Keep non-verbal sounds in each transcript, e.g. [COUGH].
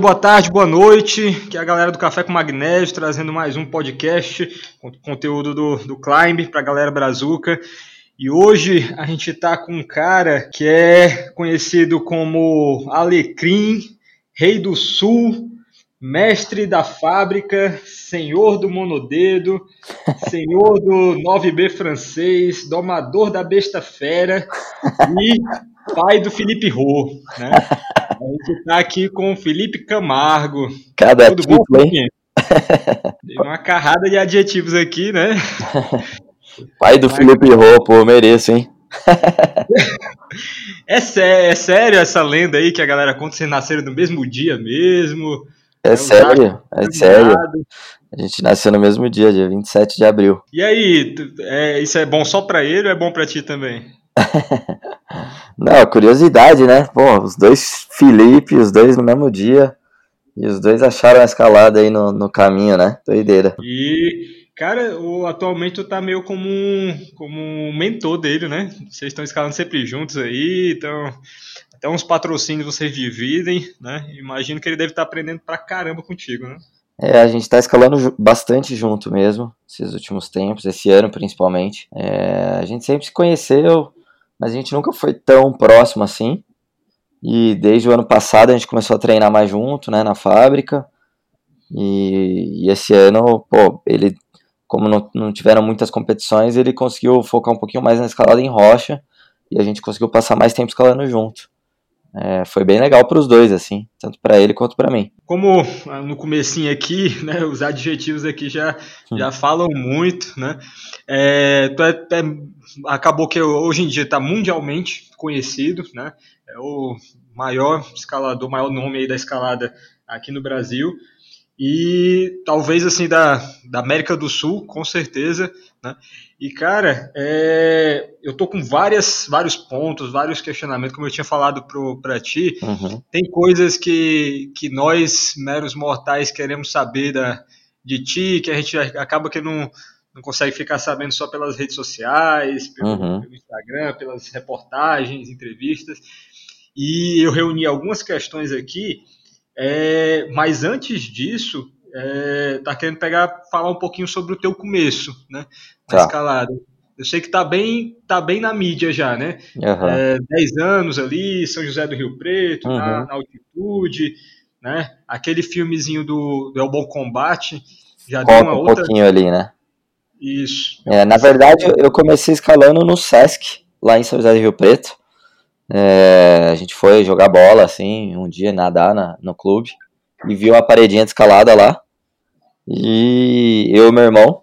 boa tarde, boa noite. Que é a galera do Café com Magnésio trazendo mais um podcast com conteúdo do, do Climb para a galera brazuca. E hoje a gente está com um cara que é conhecido como Alecrim, Rei do Sul, mestre da fábrica, senhor do monodedo, [LAUGHS] senhor do 9B francês, domador da besta fera e pai do Felipe Rô, né? [LAUGHS] A gente está aqui com o Felipe Camargo. Cada Tudo título, hein? Tem uma carrada de adjetivos aqui, né? Pai do Mas... Felipe Rô, pô, mereço, hein? é, sé é sério essa lenda aí que a galera conta vocês nasceram no mesmo dia mesmo? É, é sério, é sério. A gente nasceu no mesmo dia, dia 27 de abril. E aí, é, isso é bom só pra ele ou é bom pra ti também? [LAUGHS] Não, curiosidade, né? Pô, os dois Felipe, os dois no mesmo dia. E os dois acharam a escalada aí no, no caminho, né? Doideira. E, cara, o, atualmente tu tá meio como um, como um mentor dele, né? Vocês estão escalando sempre juntos aí, então. Até uns patrocínios vocês dividem, né? Imagino que ele deve estar tá aprendendo pra caramba contigo, né? É, a gente está escalando bastante junto mesmo, esses últimos tempos, esse ano principalmente. É, a gente sempre se conheceu, mas a gente nunca foi tão próximo assim. E desde o ano passado a gente começou a treinar mais junto, né, na fábrica. E, e esse ano, pô, ele, como não, não tiveram muitas competições, ele conseguiu focar um pouquinho mais na escalada em rocha. E a gente conseguiu passar mais tempo escalando junto é, foi bem legal para os dois, assim, tanto para ele quanto para mim. Como ah, no comecinho aqui, [LAUGHS] né, os adjetivos aqui já, já falam muito, né? É, é, é, acabou que hoje em dia está mundialmente conhecido, né? É o maior escalador, maior nome aí da escalada aqui no Brasil e talvez assim da, da América do Sul, com certeza, né? E cara, é, eu tô com várias, vários pontos, vários questionamentos, como eu tinha falado para ti. Uhum. Tem coisas que, que nós meros mortais queremos saber da, de ti, que a gente acaba que não não consegue ficar sabendo só pelas redes sociais, pelo, uhum. pelo Instagram, pelas reportagens, entrevistas. E eu reuni algumas questões aqui é, mas antes disso, é, tá querendo pegar, falar um pouquinho sobre o teu começo, né? Na tá. escalada. Eu sei que tá bem, tá bem na mídia já, né? Uhum. É, 10 anos ali, São José do Rio Preto, uhum. na, na, altitude, né? Aquele filmezinho do, do É o Bom Combate já Conta deu uma um outra... pouquinho ali, né? Isso. É, na verdade, eu comecei escalando no Sesc, lá em São José do Rio Preto. É, a gente foi jogar bola, assim, um dia nadar na, no clube e viu uma paredinha de escalada lá. E eu e meu irmão.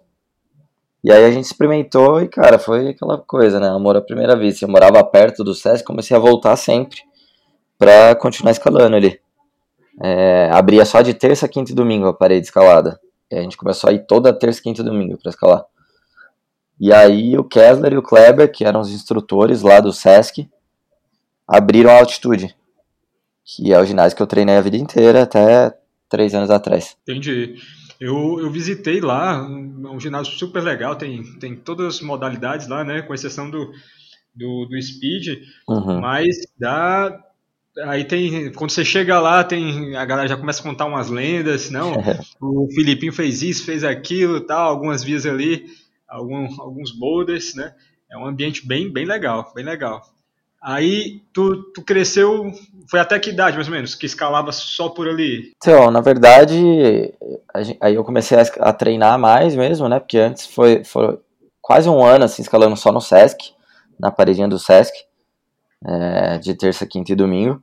E aí a gente experimentou e, cara, foi aquela coisa, né? Amor à primeira vez. Eu morava perto do SESC, comecei a voltar sempre pra continuar escalando ali. É, abria só de terça, quinta e domingo a parede escalada. E a gente começou a ir toda terça, quinta e domingo pra escalar. E aí o Kessler e o Kleber, que eram os instrutores lá do SESC, abriram a altitude, que é o ginásio que eu treinei a vida inteira até três anos atrás. Entendi. Eu, eu visitei lá, um, um ginásio super legal, tem, tem todas as modalidades lá, né, com exceção do, do, do speed, uhum. mas dá, aí tem quando você chega lá tem a galera já começa a contar umas lendas não [LAUGHS] o Filipinho fez isso fez aquilo tal algumas vias ali algum, alguns boulders né é um ambiente bem bem legal bem legal Aí tu, tu cresceu, foi até que idade mais ou menos, que escalava só por ali? Então, na verdade, aí eu comecei a, a treinar mais mesmo, né? Porque antes foi, foi quase um ano assim, escalando só no Sesc, na paredinha do Sesc, é, de terça, quinta e domingo.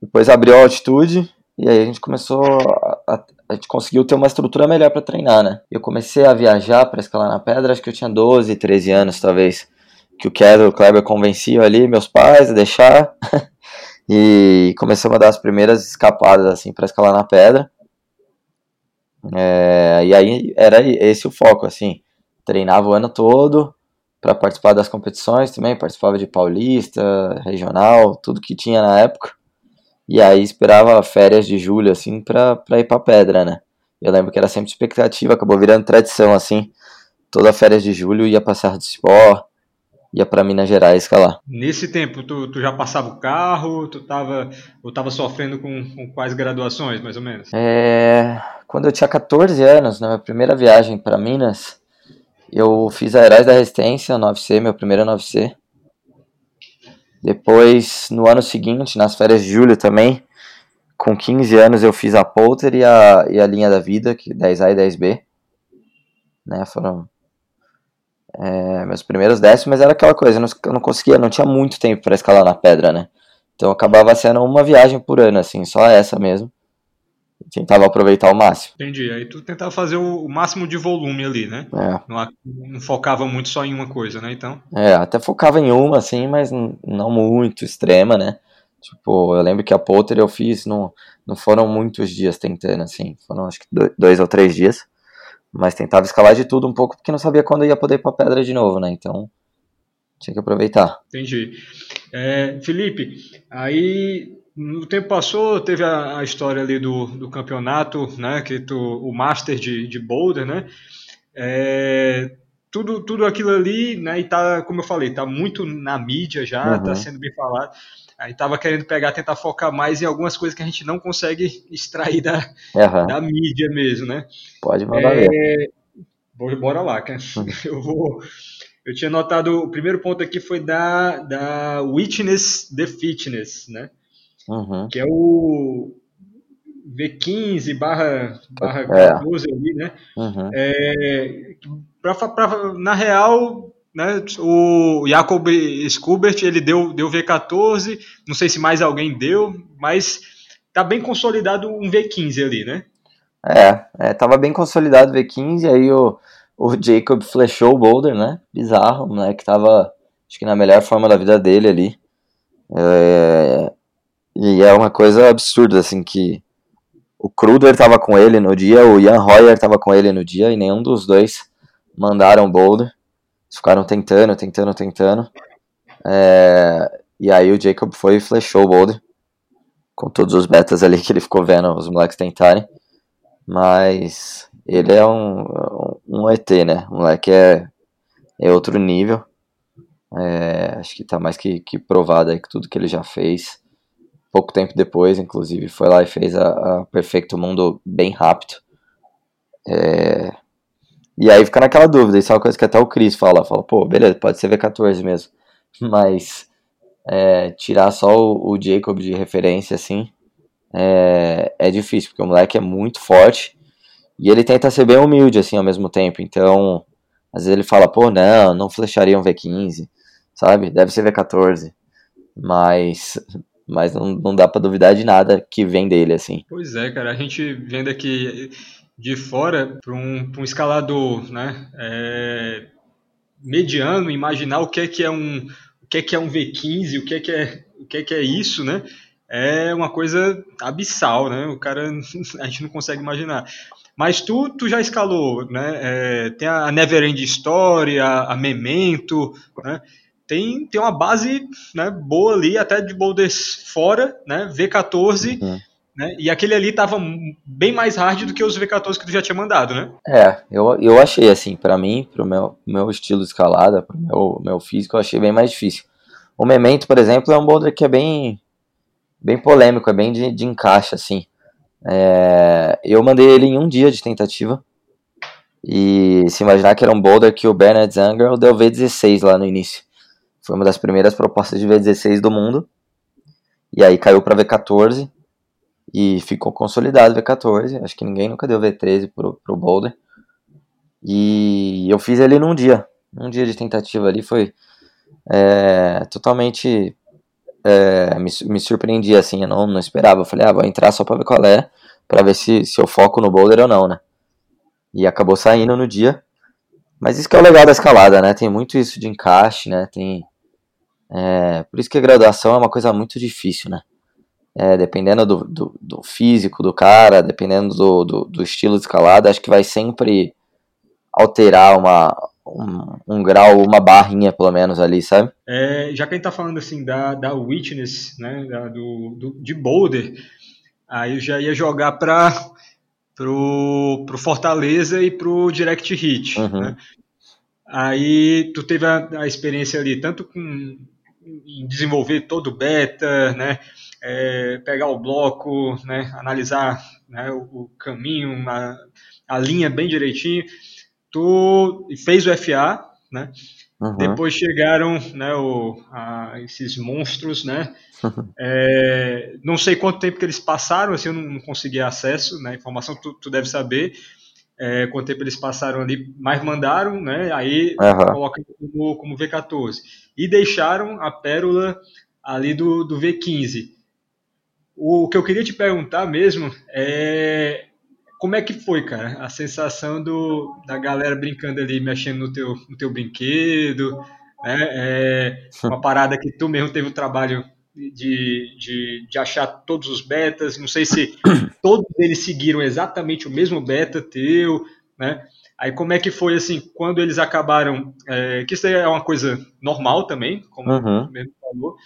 Depois abriu a altitude e aí a gente começou a, a, a gente conseguiu ter uma estrutura melhor para treinar, né? Eu comecei a viajar para escalar na pedra, acho que eu tinha 12, 13 anos talvez que o Keller, o Kleber convenciam ali meus pais a deixar. [LAUGHS] e começamos a dar as primeiras escapadas assim para escalar na pedra. É, e aí era esse o foco, assim. Treinava o ano todo para participar das competições também, participava de paulista, regional, tudo que tinha na época. E aí esperava férias de julho, assim, pra, pra ir pra pedra, né? Eu lembro que era sempre expectativa, acabou virando tradição, assim. Toda férias de julho ia passar de Cipó, ia para Minas Gerais escalar. Nesse tempo, tu, tu, já passava o carro, tu tava, ou tava sofrendo com, com quais graduações, mais ou menos? É, quando eu tinha 14 anos, na minha primeira viagem para Minas, eu fiz a Heróis da Resistência, 9C, meu primeiro 9C. Depois, no ano seguinte, nas férias de julho também, com 15 anos eu fiz a Polter e a, e a linha da vida, que 10A e 10B. Né, foram é, meus primeiros décimos, mas era aquela coisa, eu não, eu não conseguia, não tinha muito tempo para escalar na pedra, né? Então acabava sendo uma viagem por ano, assim, só essa mesmo. Tentava aproveitar ao máximo. Entendi. Aí tu tentava fazer o, máximo de volume ali, né? É. Não, não, focava muito só em uma coisa, né? Então. É, até focava em uma, assim, mas não muito extrema, né? Tipo, eu lembro que a Potter eu fiz, não, não foram muitos dias tentando, assim. Foram acho que dois ou três dias. Mas tentava escalar de tudo um pouco, porque não sabia quando ia poder ir pra pedra de novo, né? Então, tinha que aproveitar. Entendi. É, Felipe, aí o tempo passou, teve a, a, história ali do, do campeonato, né? Que tu, o Master de, de Boulder, né? É, tudo, tudo aquilo ali, né? E tá, como eu falei, tá muito na mídia já, tá uhum. tá sendo bem falado. Aí tava querendo pegar, tentar focar mais em algumas coisas que a gente não consegue extrair da, uhum. da mídia mesmo, né? Pode mandar é, ver. Bora lá, cara. Uhum. [LAUGHS] Eu vou. Eu tinha notado, o primeiro ponto aqui foi da, da Witness the Fitness, né? Uhum. Que é o V15 barra, barra 14 é. ali, né? Uhum. É, pra, pra, na real, né? O Jacob Skubert ele deu, deu V14, não sei se mais alguém deu, mas tá bem consolidado um V15 ali, né? É, é tava bem consolidado o V15, aí o, o Jacob flechou o boulder, né? Bizarro, né? Que tava, acho que na melhor forma da vida dele ali. É, e é uma coisa absurda, assim, que o Kruder tava com ele no dia, o Ian Hoyer tava com ele no dia, e nenhum dos dois mandaram boulder ficaram tentando, tentando, tentando. É, e aí o Jacob foi e flechou o boulder. Com todos os betas ali que ele ficou vendo os moleques tentarem. Mas ele é um, um ET, né? O moleque é, é outro nível. É, acho que tá mais que, que provado aí que tudo que ele já fez. Pouco tempo depois, inclusive, foi lá e fez a, a Perfeito Mundo bem rápido. É, e aí fica naquela dúvida, isso é uma coisa que até o Chris fala, fala, pô, beleza, pode ser V14 mesmo, [LAUGHS] mas é, tirar só o, o, Jacob de referência, assim, é, é difícil, porque o moleque é muito forte, e ele tenta ser bem humilde, assim, ao mesmo tempo, então, às vezes ele fala, pô, não, não flecharia um V15, sabe, deve ser V14, mas mas não, não dá para duvidar de nada que vem dele, assim. Pois é, cara, a gente vendo aqui de fora para um, um escalador né, é, mediano imaginar o que é que é um o que é que é um V15 o que é que é o que é que é isso né? É uma coisa abissal né? O cara [LAUGHS] a gente não consegue imaginar. Mas tu, tu já escalou né? É, tem a Never End Story a, a Memento né? Tem, tem uma base né, boa ali até de boulders fora né? V14 uhum né? E aquele ali tava bem mais hard do que os V14 que tu já tinha mandado, né? É, eu, eu achei assim, para mim, pro meu, meu estilo de escalada, pro meu, meu físico, eu achei bem mais difícil. O Memento, por exemplo, é um boulder que é bem, bem polêmico, é bem de, de encaixe, assim. É, eu mandei ele em um dia de tentativa. E se imaginar que era um boulder que o Bernard Zanger deu V16 lá no início. Foi uma das primeiras propostas de V16 do mundo. E aí caiu para V14 e ficou consolidado V14. Acho que ninguém nunca deu V13 pro, pro Boulder. E eu fiz ele num dia. Um dia de tentativa ali foi é, totalmente. É, me, me surpreendi assim, eu não, não esperava. Eu falei, ah, vou entrar só pra ver qual é, pra ver se, se eu foco no boulder ou não, né? E acabou saindo no dia. Mas isso que é o legal da escalada, né? Tem muito isso de encaixe, né? Tem. É, por isso que a graduação é uma coisa muito difícil, né? É, dependendo do, do, do, físico do cara, dependendo do, do, do, estilo de escalada, acho que vai sempre alterar uma, um, um, grau, uma barrinha pelo menos ali, sabe? É, já que a gente tá falando assim da, da Witness, né, da, do, do, de Boulder, aí eu já ia jogar para pro, pro Fortaleza e pro Direct Hit, uhum. né? Aí tu teve a, a experiência ali tanto com em desenvolver todo o beta, né? É, pegar o bloco, né? Analisar né? o, o, caminho, a, a linha bem direitinho. Tu fez o FA, né? Uhum. Depois chegaram né, o, a, esses monstros, né? [LAUGHS] É, não sei quanto tempo que eles passaram, assim, eu não, não consegui acesso, né? Informação tu, tu deve saber é, quanto tempo eles passaram ali, mas mandaram, né? Aí uhum. coloca como, como V14 e deixaram a pérola ali do, do V15. O que eu queria te perguntar mesmo é como é que foi, cara, a sensação do, da galera brincando ali, mexendo no teu, no teu brinquedo, né? É uma parada que tu mesmo teve o trabalho de, de, de, achar todos os betas. Não sei se [COUGHS] todos eles seguiram exatamente o mesmo beta teu, né? Aí como é que foi assim quando eles acabaram? É, que isso é uma coisa normal também, como uhum. mesmo falou.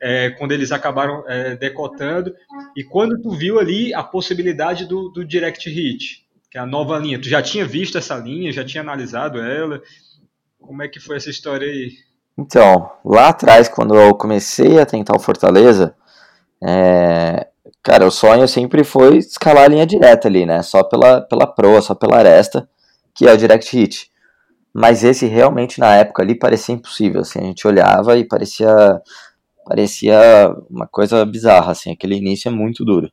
É, quando eles acabaram é, decotando e quando tu viu ali a possibilidade do, do direct hit, que é a nova linha, tu já tinha visto essa linha, já tinha analisado ela? Como é que foi essa história aí? Então, lá atrás, quando eu comecei a tentar o Fortaleza, é, cara, o sonho sempre foi escalar a linha direta ali, né? Só pela, pela proa, só pela aresta, que é o direct hit. Mas esse realmente na época ali parecia impossível, assim, a gente olhava e parecia parecia uma coisa bizarra, assim, aquele início é muito duro.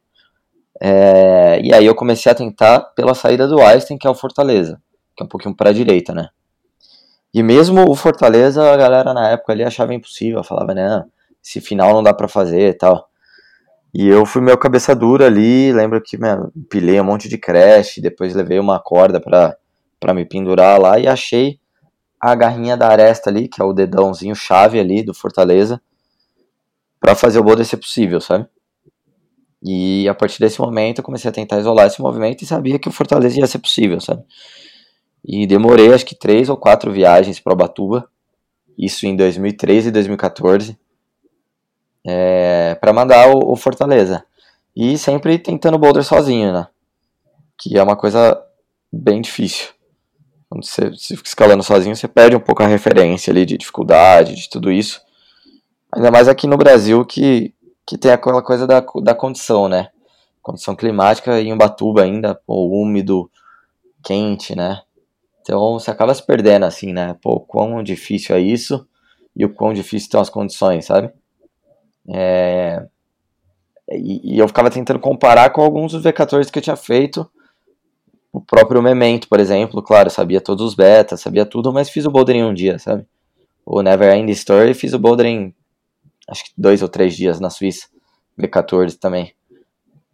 É, e aí eu comecei a tentar pela saída do Einstein, que é o Fortaleza, que é um pouquinho para a direita, né? E mesmo o Fortaleza, a galera na época ali achava impossível, falava, né, esse final não dá para fazer e tal. E eu fui meio cabeça dura ali, lembro que meu, pilei um monte de crash, depois levei uma corda pra, pra me pendurar lá e achei a garrinha da aresta ali, que é o dedãozinho chave ali do Fortaleza, para fazer o boulder ser possível, sabe? E a partir desse momento eu comecei a tentar isolar esse movimento e sabia que o Fortaleza ia ser possível, sabe? E demorei acho que três ou quatro viagens para Ubatuba, isso em 2013 e 2014, é, para mandar o, o, Fortaleza. E sempre tentando boulder sozinho, né? Que é uma coisa bem difícil. Quando você, você fica escalando sozinho, você perde um pouco a referência ali de dificuldade, de tudo isso. Ainda mais aqui no Brasil que, que tem aquela coisa da, da condição, né? Condição climática em Ubatuba ainda, pô, úmido, quente, né? Então você acaba se perdendo assim, né? Pô, quão difícil é isso e o quão difícil estão as condições, sabe? É... E, e, eu ficava tentando comparar com alguns dos V14 que eu tinha feito. O próprio Memento, por exemplo, claro, sabia todos os betas, sabia tudo, mas fiz o boulder em um dia, sabe? O Never End Story fiz o boulder em acho que dois ou três dias na Suíça, V14 também.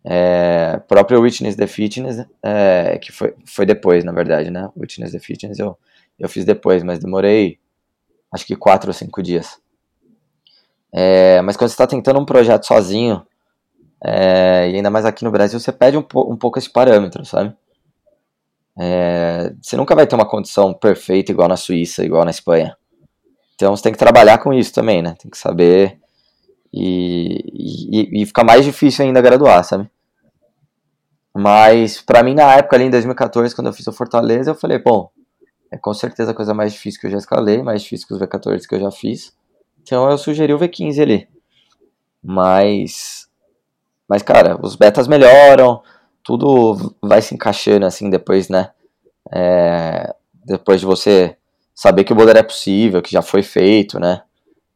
É, próprio Witness the Fitness, é, que foi, foi depois, na verdade, né? Witness the Fitness eu, eu fiz depois, mas demorei acho que quatro ou cinco dias. É, mas quando você está tentando um projeto sozinho, é, e ainda mais aqui no Brasil, você perde um, um pouco esse parâmetro, sabe? É, você nunca vai ter uma condição perfeita igual na Suíça, igual na Espanha. Então você tem que trabalhar com isso também, né? Tem que saber e, e, e fica mais difícil ainda graduar, sabe? Mas para mim na época ali em 2014, quando eu fiz o Fortaleza, eu falei, bom, é com certeza a coisa mais difícil que eu já escalei, mais difícil que os V14 que eu já fiz. Então eu sugeri o V15 ali. Mas mas cara, os betas melhoram, tudo vai se encaixando assim depois, né? É, depois de você saber que o boulder é possível, que já foi feito, né?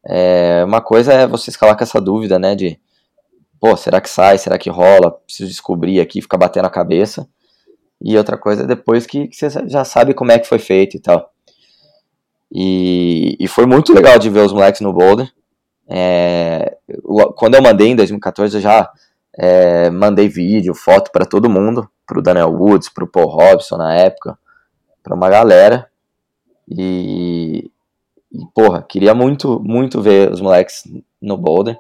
É, uma coisa é você escalar com essa dúvida, né? De, pô, será que sai? Será que rola? Preciso descobrir aqui, ficar batendo a cabeça. E outra coisa é depois que, que, você já sabe como é que foi feito e tal. E, e foi muito legal de ver os moleques no Boulder. É, quando eu mandei em 2014, eu já é, mandei vídeo, foto para todo mundo, pro Daniel Woods, pro Paul Robson na época, para uma galera. E, e, porra, queria muito, muito ver os moleques no Boulder.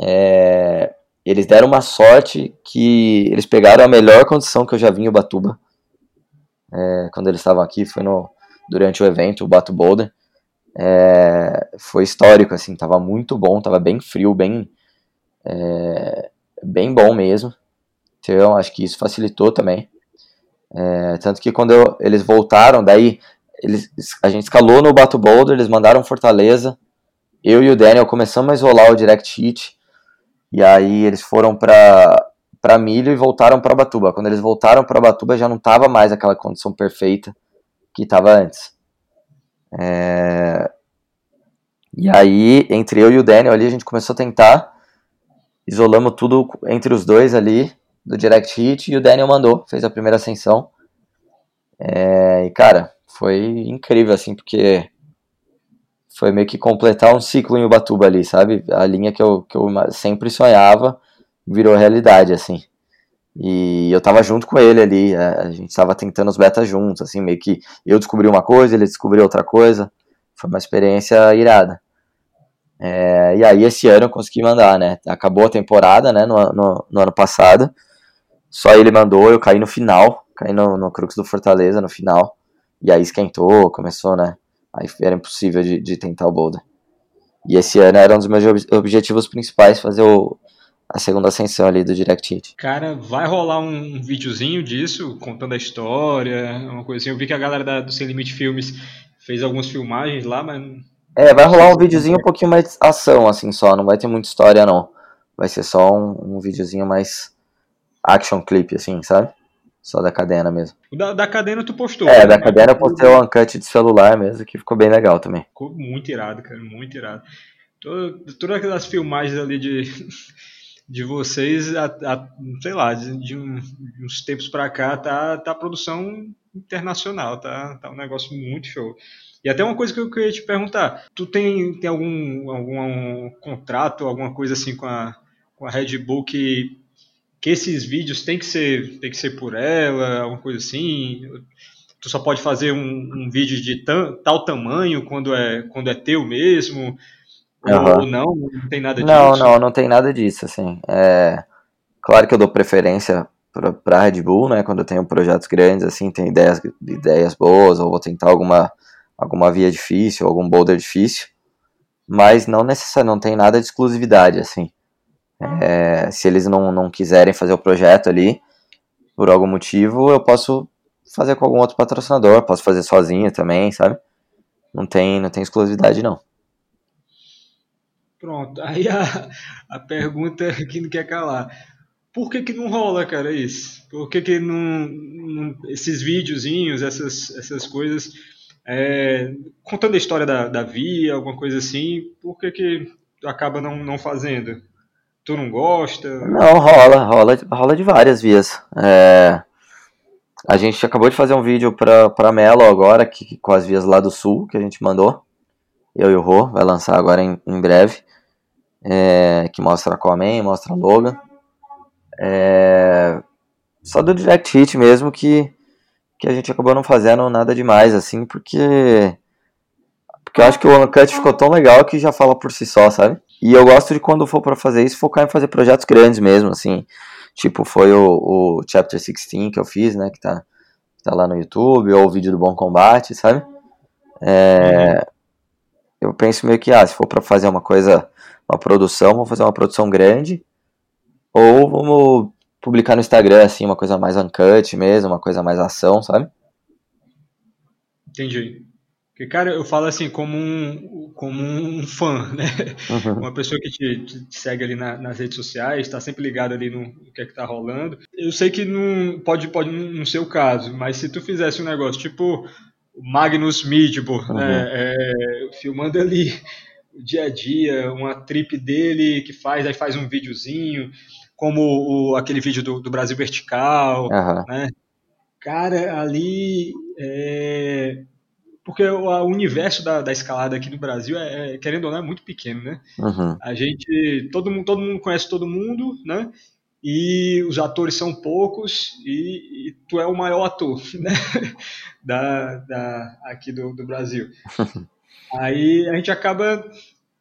É, eles deram uma sorte que eles pegaram a melhor condição que eu já vi em Ubatuba. É, quando eles estavam aqui, foi no, durante o evento, o Bato Boulder. É, foi histórico, assim, tava muito bom, tava bem frio, bem, é, bem bom mesmo. Então, acho que isso facilitou também. É, tanto que quando eu, eles voltaram, daí eles, a gente escalou no Bato Boulder, eles mandaram Fortaleza. Eu e o Daniel começamos a isolar o Direct Hit. E aí eles foram para para Milho e voltaram para Batuba. Quando eles voltaram para Batuba já não tava mais aquela condição perfeita que estava antes. É... E aí, entre eu e o Daniel ali, a gente começou a tentar. Isolamos tudo entre os dois ali, do Direct Hit, e o Daniel mandou, fez a primeira ascensão. É... E, cara, foi incrível, assim, porque foi meio que completar um ciclo em Ubatuba ali, sabe? A linha que eu, que eu sempre sonhava virou realidade, assim. E eu tava junto com ele ali, é, a gente tava tentando os betas juntos, assim, meio que eu descobri uma coisa, ele descobriu outra coisa. Foi uma experiência irada. É, e aí esse ano eu consegui mandar, né? Acabou a temporada, né, no, no, no, ano passado. Só ele mandou, eu caí no final, caí no, no Crux do Fortaleza no final. E aí esquentou, começou, né? Aí era impossível de, de tentar o boulder. E esse ano era um dos meus objetivos principais, fazer o, a segunda ascensão ali do Direct Hit. Cara, vai rolar um videozinho disso, contando a história, uma coisa assim. Eu vi que a galera da, do Sem Limite Filmes fez algumas filmagens lá, mas... É, vai rolar um videozinho um pouquinho mais ação, assim, só. Não vai ter muita história, não. Vai ser só um, um videozinho mais action clip, assim, sabe? Só da cadena mesmo. O da, da cadena tu postou. É, né? da cadena eu postei o uncut de celular mesmo, que ficou bem legal também. Ficou muito irado, cara, muito irado. Todas aquelas filmagens ali de [LAUGHS] de vocês, a, a, sei lá, de, de, um, de, uns tempos para cá, tá, tá produção internacional, tá, tá um negócio muito show. E até uma coisa que eu queria te perguntar, tu tem, tem algum, algum contrato, alguma coisa assim com a, com a Red Bull que, que esses vídeos tem que ser tem que ser por ela, alguma coisa assim? Tu só pode fazer um, um vídeo de tam, tal tamanho quando é, quando é teu mesmo? Uhum. Ou não, não tem nada disso? Não, não, não tem nada disso, assim. É, claro que eu dou preferência para Red Bull, né, quando eu tenho projetos grandes, assim, tem ideias, ideias boas, ou vou tentar alguma, alguma via difícil, algum boulder difícil, mas não necessariamente, não tem nada de exclusividade, assim. É, se eles não, não quiserem fazer o projeto ali, por algum motivo, eu posso fazer com algum outro patrocinador, posso fazer sozinho também, sabe? Não tem, não tem exclusividade, não. Pronto. Aí a, a pergunta que não quer calar. Por que, que não rola, cara, isso? Por que, que não, não esses videozinhos, essas, essas coisas, é, contando a história da, da via, alguma coisa assim, por que, que acaba não, não fazendo? Tu não gosta? Não, rola, rola, rola de várias vias. É, a gente acabou de fazer um vídeo pra, pra Melo agora, que, com as vias lá do sul, que a gente mandou. Eu e o Rô, vai lançar agora em, em breve é, que mostra Aquaman, mostra Logan. É, só do Direct Hit mesmo que, que a gente acabou não fazendo nada demais, assim, porque. Porque eu acho que o Uncut ficou tão legal que já fala por si só, sabe? E eu gosto de quando for para fazer isso, focar em fazer projetos grandes mesmo, assim. Tipo, foi o, o Chapter 16 que eu fiz, né? Que tá, tá lá no YouTube, ou o vídeo do Bom Combate, sabe? É, eu penso meio que, ah, se for para fazer uma coisa uma produção, vamos fazer uma produção grande, ou vamos publicar no Instagram, assim, uma coisa mais uncut mesmo, uma coisa mais ação, sabe? Entendi. Porque, cara, eu falo assim, como um, como um fã, né? Uhum. Uma pessoa que te, te segue ali na, nas redes sociais, está sempre ligado ali no, no, que é que tá rolando. Eu sei que não pode, pode não ser o caso, mas se tu fizesse um negócio tipo Magnus Midbor, né? uhum. né? É, filmando ali o dia a dia, uma trip dele que faz, aí faz um videozinho, como o, aquele vídeo do, do Brasil Vertical, uhum. né? Cara, ali é... porque o, universo da, da, escalada aqui no Brasil é, é, querendo ou não, é muito pequeno, né? Uhum. A gente, todo mundo, todo mundo conhece todo mundo, né? E os atores são poucos e, e tu é o maior ator, [LAUGHS] né? Da, da aqui do, do Brasil. [LAUGHS] Aí a gente acaba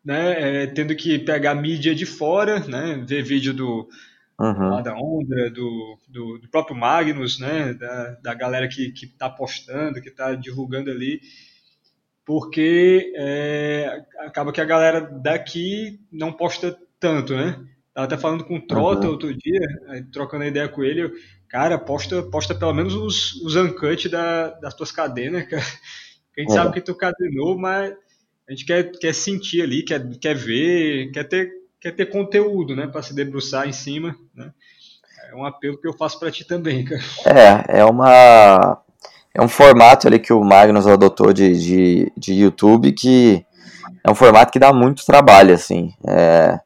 né, é, tendo que pegar mídia de fora, né, ver vídeo do uhum. da Ondra, do, do, do, próprio Magnus, né, da, da galera que está postando, que está divulgando ali, porque é, acaba que a galera daqui não posta tanto, né? Tava até falando com o Trota uhum. outro dia, trocando a ideia com ele, cara, posta, posta pelo menos os, os uncut da, das tuas cadenas, cara A gente sabe que tu cadenou, mas a gente quer, quer sentir ali, quer, quer ver, quer ter, quer ter conteúdo, né? Para se debruçar em cima, né? É um apelo que eu faço para ti também, cara. É, é uma é um formato ali que o Magnus adotou de, de, de YouTube que é um formato que dá muito trabalho, assim. É,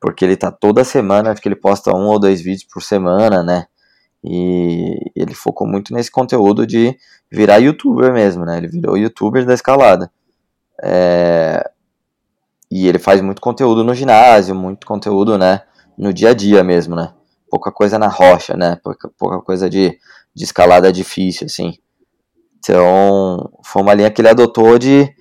porque ele tá toda semana, acho que ele posta um ou dois vídeos por semana, né? E ele focou muito nesse conteúdo de virar youtuber mesmo, né? Ele virou youtuber da escalada. É, e ele faz muito conteúdo no ginásio, muito conteúdo, né? No dia a dia mesmo, né? Pouca coisa na rocha, né? Pouca, pouca coisa de, de escalada difícil, assim. Então, foi uma linha que ele adotou de,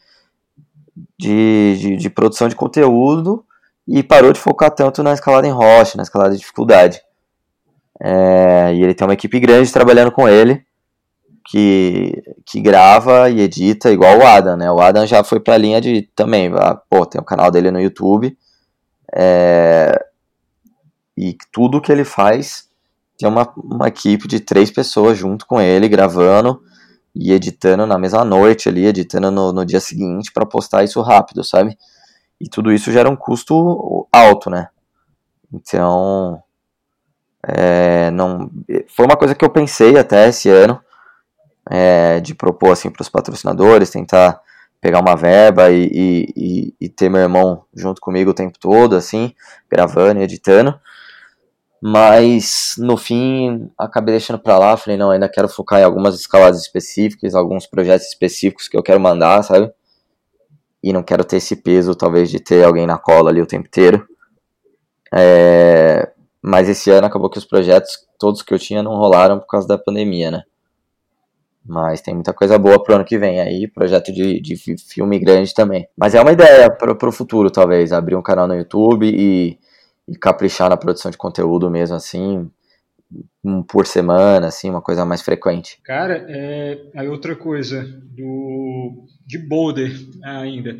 de, de, de, produção de conteúdo e parou de focar tanto na escalada em rocha, na escalada de dificuldade. É, e ele tem uma equipe grande trabalhando com ele, que, que grava e edita igual o Adam, né? O Adam já foi pra linha de também, ah, pô, tem o canal dele no YouTube, é, e tudo que ele faz tem uma, uma equipe de três pessoas junto com ele, gravando, e editando na mesma noite ali, editando no, no dia seguinte para postar isso rápido, sabe? E tudo isso gera um custo alto, né? Então, é, não, foi uma coisa que eu pensei até esse ano, é, de propor assim para os patrocinadores, tentar pegar uma verba e, e, e, ter meu irmão junto comigo o tempo todo, assim, gravando e editando. Mas no fim acabei deixando para lá, falei, não, ainda quero focar em algumas escaladas específicas, alguns projetos específicos que eu quero mandar, sabe? E não quero ter esse peso, talvez, de ter alguém na cola ali o tempo inteiro. É... Mas esse ano acabou que os projetos, todos que eu tinha, não rolaram por causa da pandemia, né? Mas tem muita coisa boa pro ano que vem aí, projeto de, de filme grande também. Mas é uma ideia pro, pro futuro, talvez, abrir um canal no YouTube e e caprichar na produção de conteúdo mesmo, assim, um por semana, assim, uma coisa mais frequente. Cara, é, aí outra coisa, do, de Boulder ainda.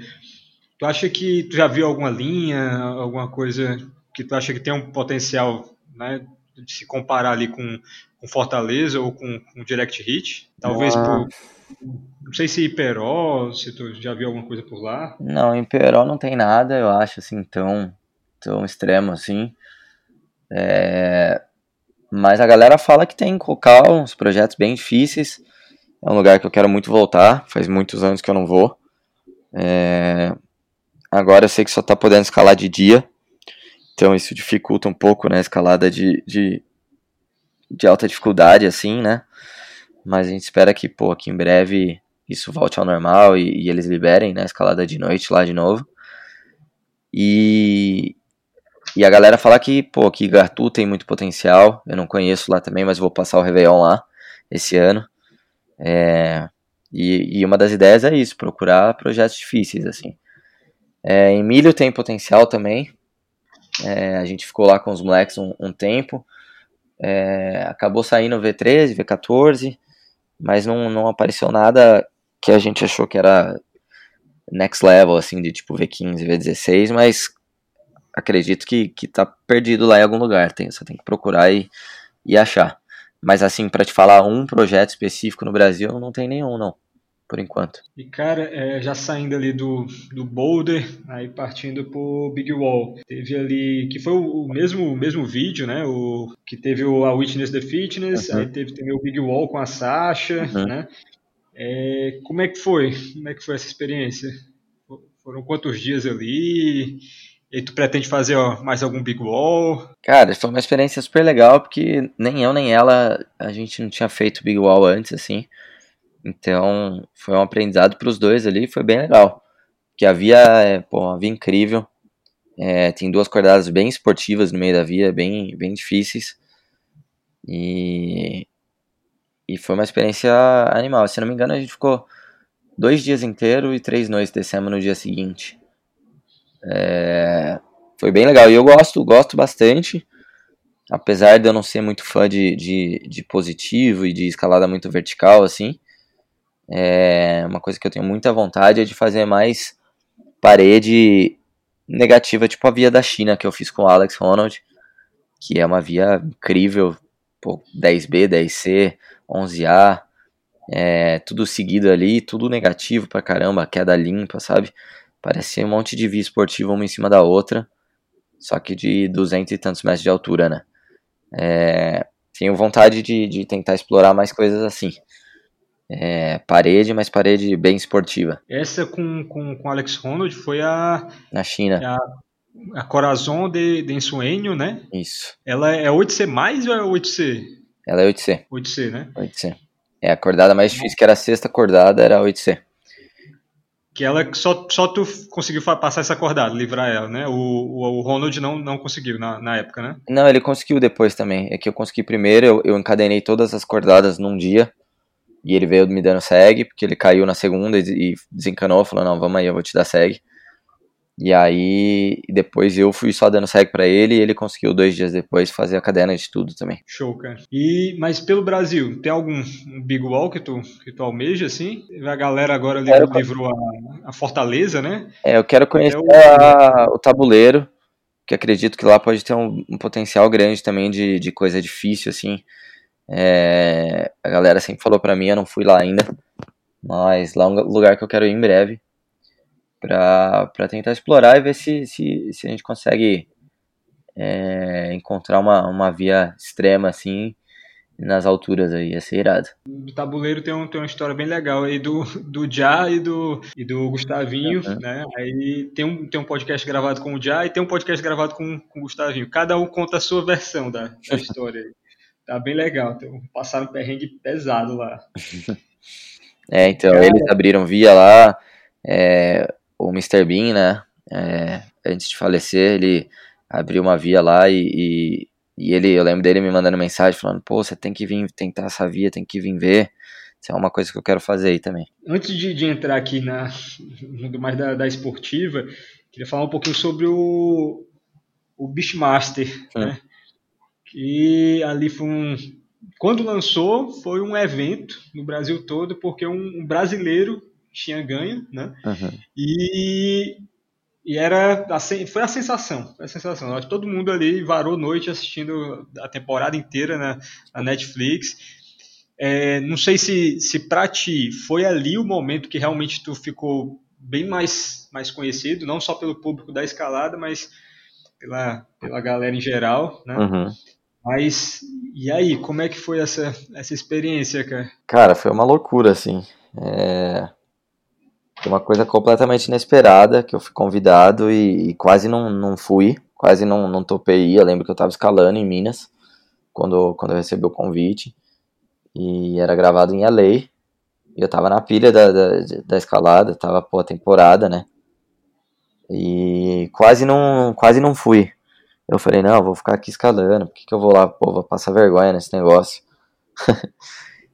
Tu acha que tu já viu alguma linha, alguma coisa que tu acha que tem um potencial, né, de se comparar ali com, com Fortaleza ou com, com Direct Hit? Talvez ah. por não sei se Iperó, se tu já viu alguma coisa por lá. Não, em Iperó não tem nada, eu acho, assim, tão tão extremo assim. É, mas a galera fala que tem em Cocal uns projetos bem difíceis. É um lugar que eu quero muito voltar. Faz muitos anos que eu não vou. É, agora eu sei que só tá podendo escalar de dia. Então isso dificulta um pouco, né? A escalada de, de, de alta dificuldade, assim, né? Mas a gente espera que, pô, que em breve isso volte ao normal e, e eles liberem, né? Escalada de noite lá de novo. E, e a galera fala que, pô, que Gartu tem muito potencial. Eu não conheço lá também, mas vou passar o Réveillon lá esse ano. É, e, e, uma das ideias é isso, procurar projetos difíceis, assim. É, Emílio tem potencial também. É, a gente ficou lá com os moleques um, um tempo. É, acabou saindo V13, V14, mas não, não apareceu nada que a gente achou que era next level, assim, de tipo V15, V16, mas acredito que, que tá perdido lá em algum lugar. Tem, você tem que procurar e, e achar. Mas assim, para te falar um projeto específico no Brasil, não tem nenhum, não. Por enquanto. E cara, é, já saindo ali do, do Boulder, aí partindo pro Big Wall. Teve ali, que foi o, o mesmo, o mesmo vídeo, né? O, que teve o, a Witness the Fitness, uhum. aí teve também o Big Wall com a Sasha, uhum. né? É, como é que foi? Como é que foi essa experiência? Foram quantos dias ali? E tu pretende fazer ó, mais algum Big Wall? Cara, foi uma experiência super legal, porque nem eu nem ela, a gente não tinha feito Big Wall antes, assim. Então, foi um aprendizado para os dois ali, foi bem legal. Que a via, é, pô, uma via incrível. É, tem duas cordadas bem esportivas no meio da via, bem, bem difíceis. E, e foi uma experiência animal. Se não me engano, a gente ficou dois dias inteiros e três noites descemos no dia seguinte. É, foi bem legal. E eu gosto, gosto bastante. Apesar de eu não ser muito fã de, de, de positivo e de escalada muito vertical, assim. É, uma coisa que eu tenho muita vontade é de fazer mais parede negativa, tipo a via da China que eu fiz com o Alex Ronald, que é uma via incrível, pô, 10B, 10C, 11A, é, tudo seguido ali, tudo negativo pra caramba, queda limpa, sabe? Parecia um monte de via esportiva uma em cima da outra, só que de 200 e tantos metros de altura, né? É, tenho vontade de, de tentar explorar mais coisas assim. É, parede, mas parede bem esportiva. Essa com, com, com Alex Ronald foi a. Na China. A, a Corazon de, de Ensueño, né? Isso. Ela é 8C mais ou é 8C? Ela é 8C. 8C, né? 8C. É, a acordada mais difícil, que era a sexta acordada, era 8C. Que ela só, só tu conseguiu passar essa acordada, livrar ela, né? O, o, o Ronald não, não conseguiu na, na época, né? Não, ele conseguiu depois também. É que eu consegui primeiro, eu, eu encadenei todas as acordadas num dia. E ele veio me dando segue, porque ele caiu na segunda e, desencanou, falou, não, vamos aí, eu vou te dar segue. E aí, depois eu fui só dando segue para ele e ele conseguiu dois dias depois fazer a cadena de tudo também. Show, cara. E, mas pelo Brasil, tem algum big wall que tu, que tu almeja, assim? A galera agora livrou, livrou a, a, Fortaleza, né? É, eu quero conhecer é o... A, o tabuleiro, que acredito que lá pode ter um, um potencial grande também de, de coisa difícil, assim. É, a galera sempre falou pra mim, eu não fui lá ainda, mas lá é um lugar que eu quero ir em breve para tentar explorar e ver se, se, se a gente consegue é, encontrar uma, uma via extrema assim nas alturas aí, ia ser irado. O tabuleiro tem, um, tem uma história bem legal aí do, do Já e do, e do Gustavinho, uhum. né? Aí tem um, tem um podcast gravado com o Já e tem um podcast gravado com, com o Gustavinho. Cada um conta a sua versão da, da história aí. Tá bem legal, então, passaram perrengue pesado lá. é, então, Cara... eles abriram via lá, é, o Mr. Bean, né, é, antes de falecer, ele abriu uma via lá e, e, e, ele, eu lembro dele me mandando mensagem falando, pô, você tem que vir tentar essa via, tem que vir ver, isso é uma coisa que eu quero fazer aí também. Antes de, de entrar aqui na, no mais da, da esportiva, queria falar um pouquinho sobre o, o Beachmaster, hum. né, que ali foi um, quando lançou, foi um evento no Brasil todo, porque um, brasileiro tinha ganho, né? Uhum. E, e era a, foi a sensação, foi a sensação. Todo mundo ali varou noite assistindo a temporada inteira na, na Netflix. É, não sei se, se para ti foi ali o momento que realmente tu ficou bem mais, mais conhecido, não só pelo público da escalada, mas pela, pela galera em geral, né? Uhum. Mas e aí, como é que foi essa, essa experiência, cara? Cara, foi uma loucura, assim. É... Foi uma coisa completamente inesperada, que eu fui convidado e, e quase não, não fui, quase não, não topei. Eu lembro que eu tava escalando em Minas, quando, quando eu recebi o convite. E era gravado em LA. E eu tava na pilha da, da, da escalada, tava, pô, a temporada, né? E quase não, quase não fui. Eu falei, não, vou ficar aqui escalando, por que, que eu vou lá, pô, vou passar vergonha nesse negócio. [LAUGHS]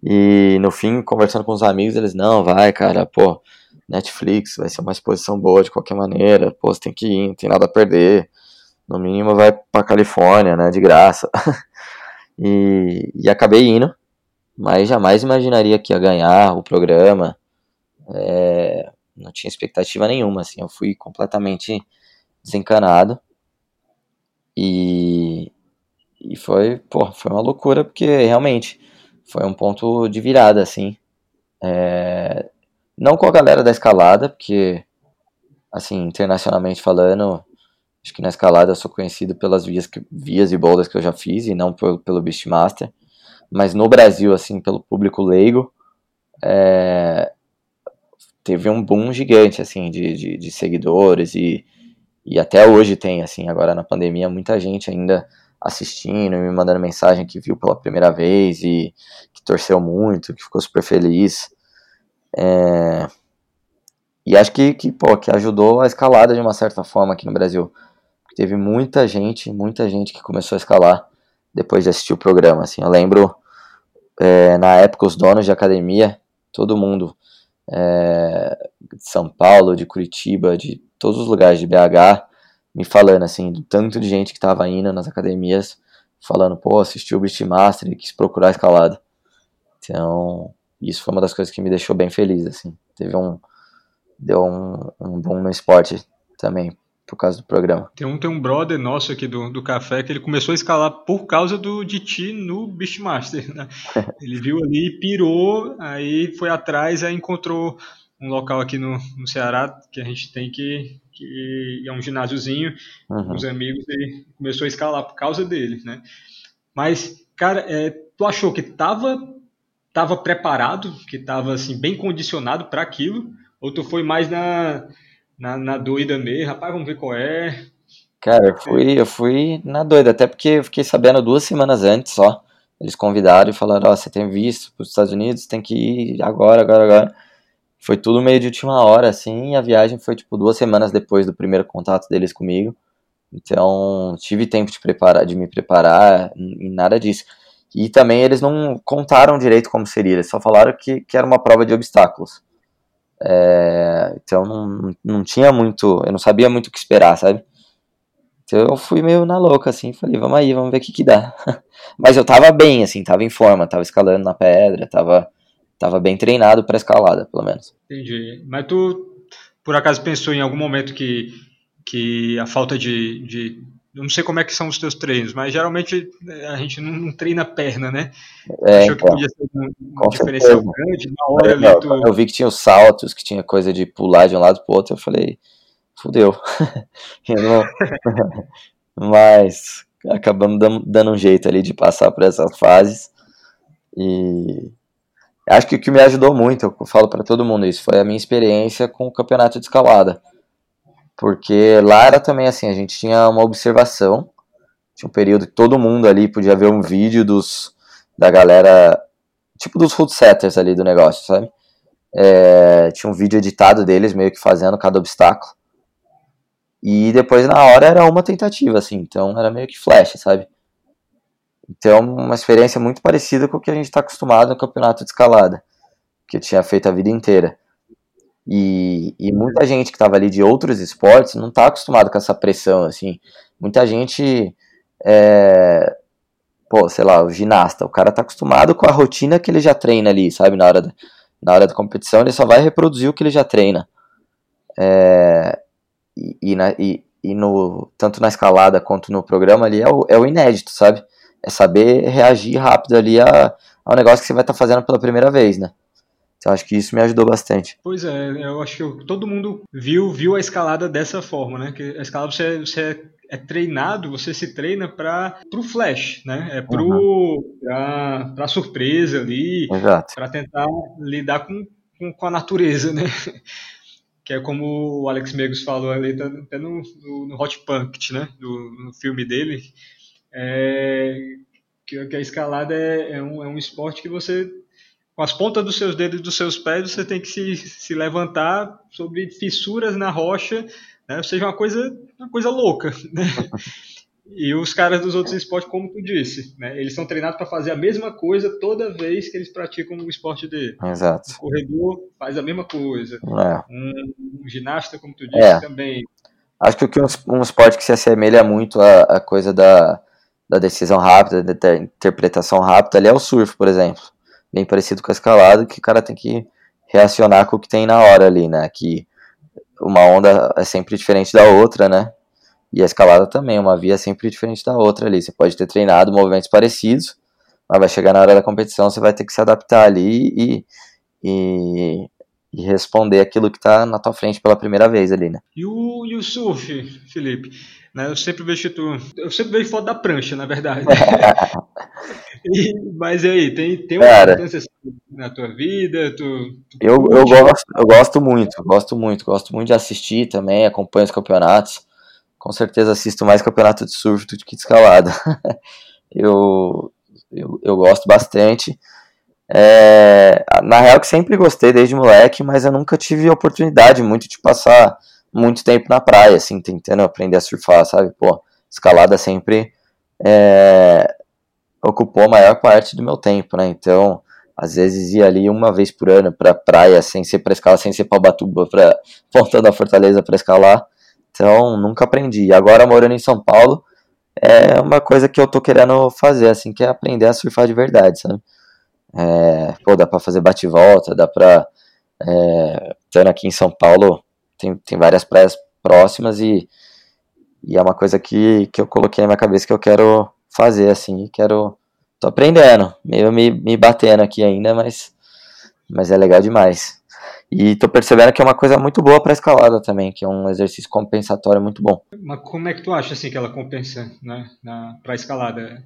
e no fim, conversando com os amigos, eles, não, vai, cara, pô, Netflix, vai ser uma exposição boa de qualquer maneira, pô, você tem que ir, não tem nada a perder. No mínimo vai pra Califórnia, né, de graça. [LAUGHS] e, e acabei indo, mas jamais imaginaria que ia ganhar o programa. É, não tinha expectativa nenhuma, assim, eu fui completamente desencanado. E, e foi, pô, foi uma loucura, porque realmente foi um ponto de virada, assim. É, não com a galera da escalada, porque, assim, internacionalmente falando, acho que na escalada eu sou conhecido pelas vias, que, vias e bolas que eu já fiz, e não pelo, pelo Beastmaster. Mas no Brasil, assim, pelo público leigo, é, teve um boom gigante, assim, de, de, de seguidores e e até hoje tem, assim, agora na pandemia, muita gente ainda assistindo e me mandando mensagem que viu pela primeira vez e que torceu muito, que ficou super feliz. É... E acho que, que, pô, que ajudou a escalada de uma certa forma aqui no Brasil. Teve muita gente, muita gente que começou a escalar depois de assistir o programa. Assim, eu lembro, é, na época, os donos de academia, todo mundo, é, de São Paulo, de Curitiba, de todos os lugares de BH me falando, assim, do tanto de gente que tava indo nas academias, falando, pô, assistiu o Beastmaster e quis procurar escalada. Então, isso foi uma das coisas que me deixou bem feliz, assim. Teve um... deu um, um boom no esporte também, por causa do programa. Tem um, tem um brother nosso aqui do, do café que ele começou a escalar por causa do DT no Beastmaster. Né? [LAUGHS] ele viu ali, pirou, aí foi atrás, aí encontrou um local aqui no, no Ceará que a gente tem que, que é um ginásiozinho uhum. com os amigos e começou a escalar por causa dele, né? Mas, cara, é, tu achou que tava, tava preparado, que tava assim, bem condicionado para aquilo? Ou tu foi mais na, na, na doida mesmo, rapaz, vamos ver qual é. Cara, eu fui, eu fui na doida, até porque eu fiquei sabendo duas semanas antes só. Eles convidaram e falaram, ó, oh, você tem visto para os Estados Unidos, tem que ir agora, agora, agora. Foi tudo meio de última hora, assim, e a viagem foi tipo duas semanas depois do primeiro contato deles comigo. Então, tive tempo de preparar, de me preparar e nada disso. E também eles não contaram direito como seria, eles só falaram que, que era uma prova de obstáculos. É, então não, não tinha muito, eu não sabia muito o que esperar, sabe? Então eu fui meio na louca, assim, falei, vamos aí, vamos ver o que que dá. [LAUGHS] Mas eu tava bem, assim, tava em forma, tava escalando na pedra, tava, tava bem treinado pra escalada, pelo menos. Entendi. Mas tu, por acaso, pensou em algum momento que, que a falta de, de eu não sei como é que são os teus treinos, mas geralmente é, a gente não, não treina perna, né? É, Achou então, que podia ser um, um diferencial certeza. grande, na hora eu, ali tu... Eu vi que tinha os saltos, que tinha coisa de pular de um lado pro outro, eu falei, fudeu. [LAUGHS] não... [LAUGHS] mas acabamos dando um jeito ali de passar por essas fases. E acho que o que me ajudou muito, eu falo para todo mundo isso, foi a minha experiência com o campeonato de escalada porque lá era também assim, a gente tinha uma observação, tinha um período que todo mundo ali podia ver um vídeo dos da galera, tipo dos food setters ali do negócio, sabe? É, tinha um vídeo editado deles meio que fazendo cada obstáculo. E depois na hora era uma tentativa, assim, então era meio que flash, sabe? Então, uma experiência muito parecida com o que a gente está acostumado no campeonato de escalada, que eu tinha feito a vida inteira. E, e muita gente que estava ali de outros esportes não está acostumado com essa pressão, assim. Muita gente, é, pô, sei lá, o ginasta, o cara está acostumado com a rotina que ele já treina ali, sabe? Na hora da, na hora da competição, ele só vai reproduzir o que ele já treina. É, e, e, na, e, e, no, tanto na escalada quanto no programa ali é o, é o inédito, sabe? É saber reagir rápido ali a, ao negócio que você vai estar tá fazendo pela primeira vez, né? Então acho que isso me ajudou bastante. Pois é, eu acho que todo mundo viu, viu a escalada dessa forma, né? Que a escalada você, você é, é treinado, você se treina para o flash, né? É para uhum. a surpresa ali, para tentar lidar com, com, com, a natureza, né? [LAUGHS] Que é como o Alex Megos falou ali tá, até no, no, no Hot Punk, né? No, no filme dele, é, que, que a escalada é, é, um, é um esporte que você com as pontas dos seus dedos e dos seus pés, você tem que se, se levantar sobre fissuras na rocha, né? ou seja, uma coisa, uma coisa louca. Né? E os caras dos outros esportes, como tu disse, né? eles são treinados para fazer a mesma coisa toda vez que eles praticam o esporte dele. Exato. O corredor faz a mesma coisa. É. Um, um, ginasta, como tu disse, é. também. Acho que um, um esporte que se assemelha muito à, à coisa da, da decisão rápida, da interpretação rápida, ali é o surf, por exemplo bem parecido com a escalada, que o cara tem que reacionar com o que tem na hora ali, né? Que uma onda é sempre diferente da outra, né? E a escalada também, uma via é sempre diferente da outra ali. Você pode ter treinado movimentos parecidos, mas vai chegar na hora da competição, você vai ter que se adaptar ali e, e, e responder aquilo que está na tua frente pela primeira vez ali, né? E o, e o surf, Felipe? Né, eu sempre vejo tu. Eu sempre vejo foto da prancha, na verdade. [LAUGHS] e, [LAUGHS] mas e aí, tem, tem uma Cara, importância na tua vida? Tu, tu eu, eu, gosto, eu gosto muito, gosto muito, gosto muito de assistir também, acompanho os campeonatos. Com certeza assisto mais campeonato de surf do que de escalada. [LAUGHS] eu, eu, eu gosto bastante. É, na real que sempre gostei desde moleque, mas eu nunca tive oportunidade muito de passar muito tempo na praia, assim, tentando aprender a surfar, sabe? Pô, escalada sempre é, ocupou a maior parte do meu tempo, né? Então, às vezes ia ali uma vez por ano pra praia, sem ser pra escalar, sem ser pra Batuba, [LAUGHS] pra Ponta da Fortaleza pra escalar. Então, nunca aprendi. Agora, morando em São Paulo, é uma coisa que eu tô querendo fazer, assim, que é aprender a surfar de verdade, sabe? É, pô, dá pra fazer bate-volta, dá pra... É, estando aqui em São Paulo, tem, tem várias praias próximas e E é uma coisa que, que eu coloquei na minha cabeça que eu quero fazer, assim, quero. Tô aprendendo, meio me, me batendo aqui ainda, mas, mas é legal demais. E tô percebendo que é uma coisa muito boa para escalada também, que é um exercício compensatório muito bom. Mas como é que tu acha assim que ela compensa, né, na para escalada?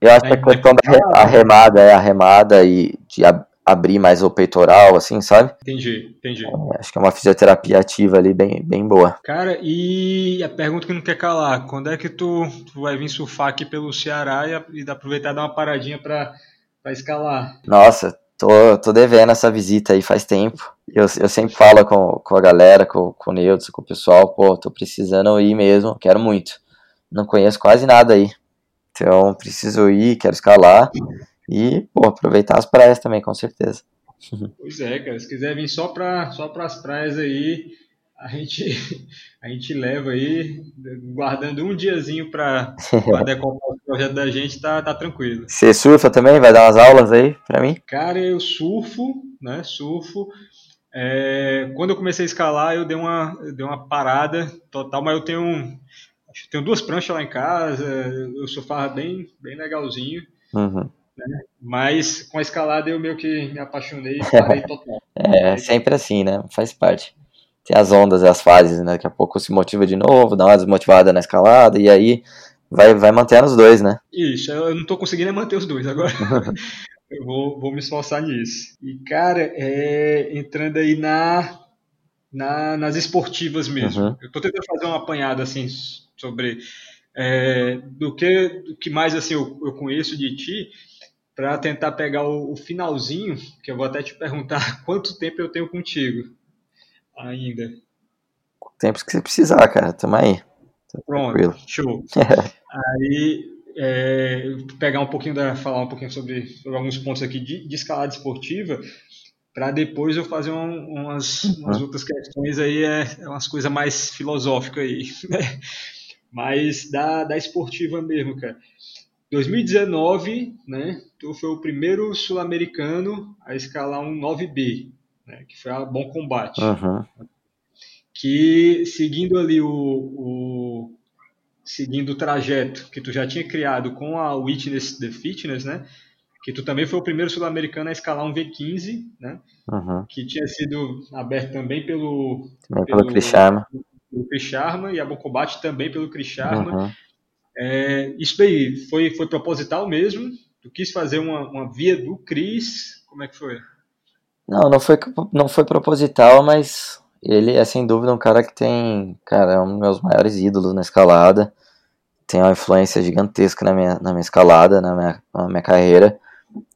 Eu acho que a questão da remada é a remada e de abrir mais o peitoral, assim, sabe? Entendi, entendi. É, acho que é uma fisioterapia ativa ali bem, bem boa. Cara, e a pergunta que não quer calar, quando é que tu, tu vai vir surfar aqui pelo Ceará e, e aproveitar e dar uma paradinha pra, pra escalar? Nossa, tô, tô devendo essa visita aí faz tempo. Eu, eu sempre falo com, com a galera, com, com o Neutro, com o pessoal, pô, tô precisando ir mesmo, quero muito. Não conheço quase nada aí. Então, preciso ir, quero escalar. E, pô, aproveitar as praias também, com certeza. [LAUGHS] Pois é, cara. Se quiser vir só para só as praias aí, a gente, [LAUGHS] a gente leva aí, guardando um diazinho para decompar [LAUGHS] o projeto da gente, tá, tá tranquilo. Você surfa também? Vai dar umas aulas aí para mim? Cara, eu surfo, né? Surfo. É, quando eu comecei a escalar, eu dei uma, eu dei uma parada total, mas eu tenho, acho que tenho duas pranchas lá em casa, eu surfava bem, bem legalzinho. Uhum. Né? Mas com a escalada eu meio que me apaixonei e parei total. [LAUGHS] é, sempre assim, né? Faz parte. Tem as ondas as fases, né? Daqui a pouco se motiva de novo, dá uma desmotivada na escalada e aí vai, vai mantendo os dois, né? Isso, eu não tô conseguindo manter os dois agora. [LAUGHS] eu vou, vou me esforçar nisso. E, cara, é, entrando aí na, na, nas esportivas mesmo. Uhum. Eu tô tentando fazer uma apanhada assim sobre é, do, que, do que mais assim eu, eu conheço de ti para tentar pegar o, o, finalzinho, que eu vou até te perguntar [LAUGHS] quanto tempo eu tenho contigo ainda. O tempo que você precisar, cara, tamo aí. Tá Pronto, tranquilo. show. [LAUGHS] aí, é, pegar um pouquinho da, falar um pouquinho sobre, sobre alguns pontos aqui de, de escalada esportiva, para depois eu fazer um, umas, uhum. umas outras questões aí, é, é umas coisas mais filosóficas aí, [LAUGHS] né? Mas da, da esportiva mesmo, cara. 2019, né, tu foi o primeiro sul-americano a escalar um 9B, né, que foi a Bom Combate. Uhum. Que seguindo ali o, o, seguindo o trajeto que tu já tinha criado com a Witness the Fitness, né, que tu também foi o primeiro sul-americano a escalar um V15, né, uhum. que tinha sido aberto também pelo também pelo, pelo Chris Sharma. Pelo Sharma e a Bom Combate também pelo Chris Sharma. Uhum. É, isso daí foi, foi proposital mesmo? Tu quis fazer uma, uma via do Cris? Como é que foi? Não, não foi, não foi proposital, mas ele é sem dúvida um cara que tem, cara, é um dos meus maiores ídolos na escalada. Tem uma influência gigantesca na minha, na minha escalada, na minha, na minha carreira,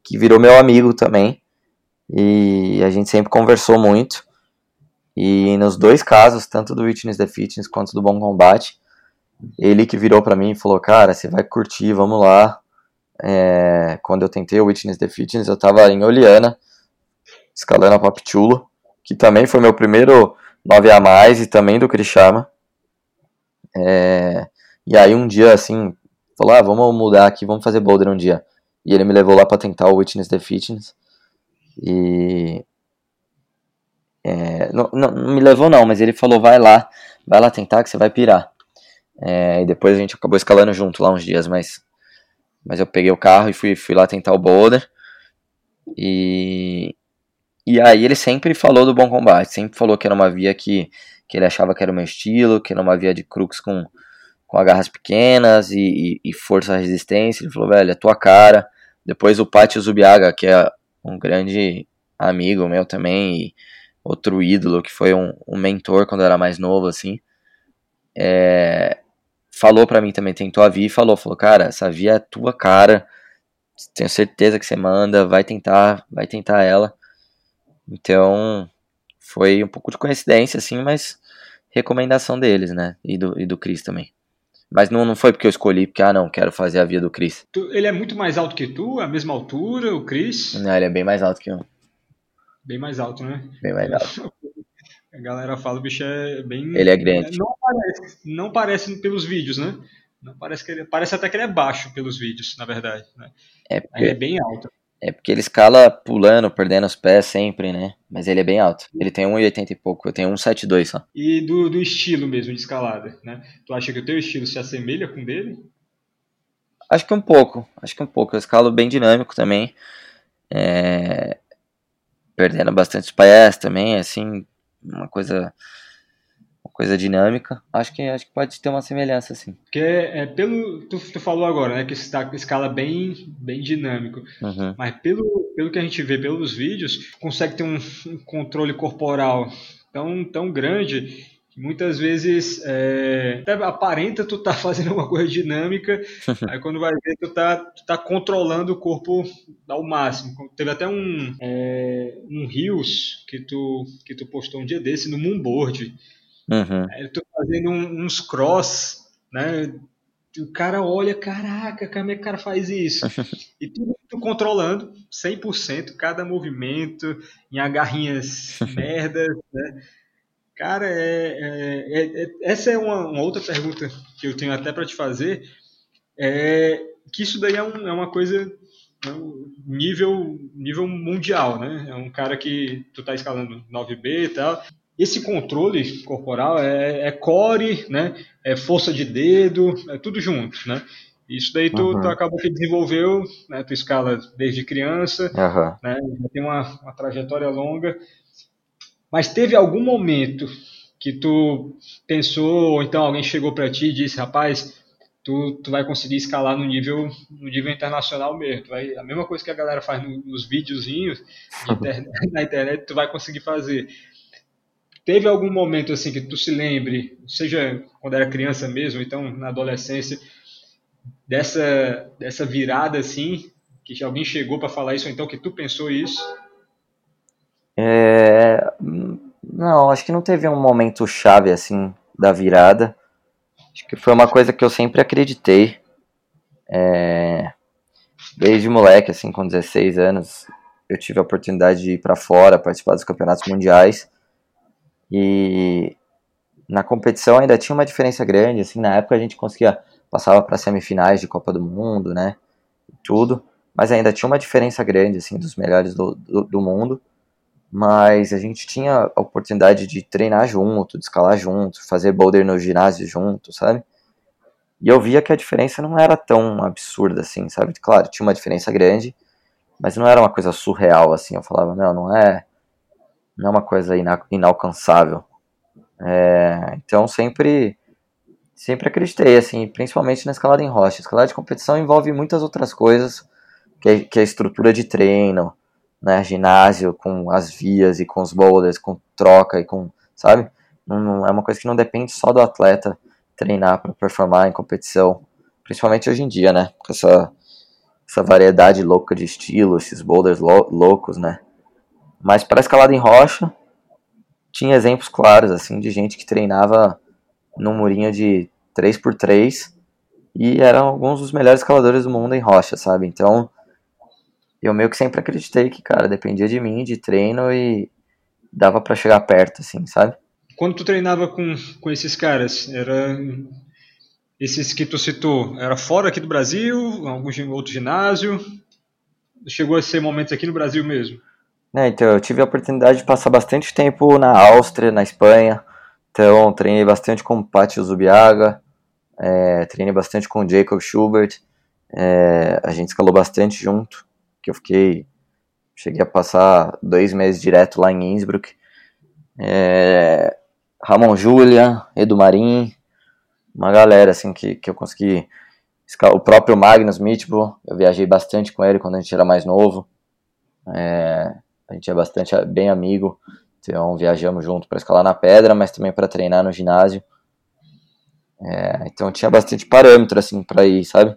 que virou meu amigo também. E a gente sempre conversou muito. E nos dois casos, tanto do Witness the Fitness quanto do Bom Combate, ele que virou para mim e falou, cara, você vai curtir, vamos lá. É, quando eu tentei o Witness the Fitness, eu tava em Oliana, escalando a Pop Chulo, que também foi meu primeiro 9 a mais e também do Krishama. É, e aí um dia assim, falou, ah, vamos mudar aqui, vamos fazer boulder um dia. E ele me levou lá para tentar o Witness the Fitness. E é, não, não, não, me levou não, mas ele falou, vai lá, vai lá tentar que você vai pirar. É, e depois a gente acabou escalando junto lá uns dias, mas, mas eu peguei o carro e fui, fui lá tentar o boulder. E, e aí ele sempre falou do bom combate, sempre falou que era uma via que, que ele achava que era o meu estilo, que era uma via de crux com, com agarras pequenas e, e, e força resistência. Ele falou, velho, é tua cara. Depois o Pátio Zubiaga, que é um grande amigo meu também, outro ídolo, que foi um, um mentor quando eu era mais novo, assim. É, falou para mim também, tentou a via e falou, falou, cara, essa via é tua cara, tenho certeza que você manda, vai tentar, vai tentar ela. Então, foi um pouco de coincidência, assim, mas recomendação deles, né, e do, e do Chris também. Mas não, não foi porque eu escolhi, porque, ah, não, quero fazer a via do Chris. Ele é muito mais alto que tu, a mesma altura, o Chris? Não, ele é bem mais alto que eu. Bem mais alto, né? Bem mais alto. [LAUGHS] A galera fala, o bicho é bem. Ele é grande. Não parece, não parece pelos vídeos, né? Não parece que ele, parece até que ele é baixo pelos vídeos, na verdade. Né? É porque, ele é bem alto. É porque ele escala pulando, perdendo os pés sempre, né? Mas ele é bem alto. Ele tem 1,80 e pouco, eu tenho 1,72 só. E do, do estilo mesmo de escalada, né? Tu acha que o teu estilo se assemelha com o dele? Acho que um pouco, acho que um pouco. Eu escalo bem dinâmico também. É... Perdendo bastante os pés também, assim, uma coisa coisa dinâmica. Acho que acho que pode ter uma semelhança, assim. Porque é, pelo tu, tu falou agora, né, que está escala bem bem dinâmico. Uhum. Mas pelo pelo que a gente vê pelos vídeos, consegue ter um, um controle corporal tão tão grande que muitas vezes é, até aparenta tu tá [LAUGHS] fazendo uma coisa dinâmica, [LAUGHS] aí quando vai ver tu tá, tu tá controlando o corpo ao máximo. Teve até um é, um Rios que tu que tu postou um dia desse no Moonboard, Uhum. Aí tô fazendo um, uns cross, né? O cara olha, caraca, como é que o cara faz isso? [LAUGHS] E tudo, tudo controlando, 100%, cada movimento, em agarrinhas merdas, né? Cara, é, é, é, essa é uma, uma, outra pergunta que eu tenho até para te fazer, é que isso daí é, um, é uma coisa é nível, nível mundial, né? É um cara que tu tá escalando 9B e tal, esse controle corporal é, é, core, né? É força de dedo, é tudo junto, né? Isso daí tu, uhum. tu acabou que desenvolveu, né? Tu escala desde criança, uhum. né? Já tem uma, uma trajetória longa. Mas teve algum momento que tu pensou, ou então alguém chegou para ti e disse, rapaz, tu, tu vai conseguir escalar no nível, no nível internacional mesmo. Vai, a mesma coisa que a galera faz nos videozinhos [LAUGHS] internet, [LAUGHS] na internet, tu vai conseguir fazer. Teve algum momento assim que tu se lembre, seja quando era criança mesmo, então na adolescência, dessa dessa virada assim, que alguém chegou para falar isso, ou então que tu pensou isso? É... Não, acho que não teve um momento chave assim da virada. Acho que foi uma coisa que eu sempre acreditei. É... Desde moleque, assim, com 16 anos, eu tive a oportunidade de ir para fora, participar dos campeonatos mundiais. E na competição ainda tinha uma diferença grande, assim, na época a gente conseguia passava para semifinais de Copa do Mundo, né? Tudo, mas ainda tinha uma diferença grande assim dos melhores do, do, do mundo. Mas a gente tinha a oportunidade de treinar junto, de escalar junto, fazer boulder no ginásio junto, sabe? E eu via que a diferença não era tão absurda assim, sabe? Claro, tinha uma diferença grande, mas não era uma coisa surreal assim. Eu falava, não, não é não é uma coisa ina inalcançável. É, então sempre sempre acreditei, assim, principalmente na escalada em rocha. Escalada de competição envolve muitas outras coisas, que é, que é a estrutura de treino, né, ginásio com as vias e com os boulders, com troca e com, sabe? Não, é uma coisa que não depende só do atleta treinar para performar em competição, principalmente hoje em dia, né? Com essa, essa variedade louca de estilo, esses boulders loucos, né? Mas para escalada em rocha, tinha exemplos claros assim de gente que treinava num murinho de 3x3 e eram alguns dos melhores escaladores do mundo em rocha, sabe? Então, eu meio que sempre acreditei que, cara, dependia de mim, de treino e dava para chegar perto, assim, sabe? Quando tu treinava com, com esses caras, era esses que tu citou, era fora aqui do Brasil, algum outro ginásio? Chegou a ser momentos aqui no Brasil mesmo? É, então, eu tive a oportunidade de passar bastante tempo na Áustria, na Espanha. Então, treinei bastante com o Pátio Zubiaga, é, treinei bastante com o Jacob Schubert. É, a gente escalou bastante junto, que eu fiquei... Cheguei a passar dois meses direto lá em Innsbruck. É, Ramon Julian, Edu Marim, uma galera assim que, que eu consegui... O próprio Magnus Mitchell, eu viajei bastante com ele quando a gente era mais novo. É, a gente é bastante bem amigo, então viajamos junto para escalar na pedra, mas também para treinar no ginásio. É, então tinha bastante parâmetro assim para ir, sabe?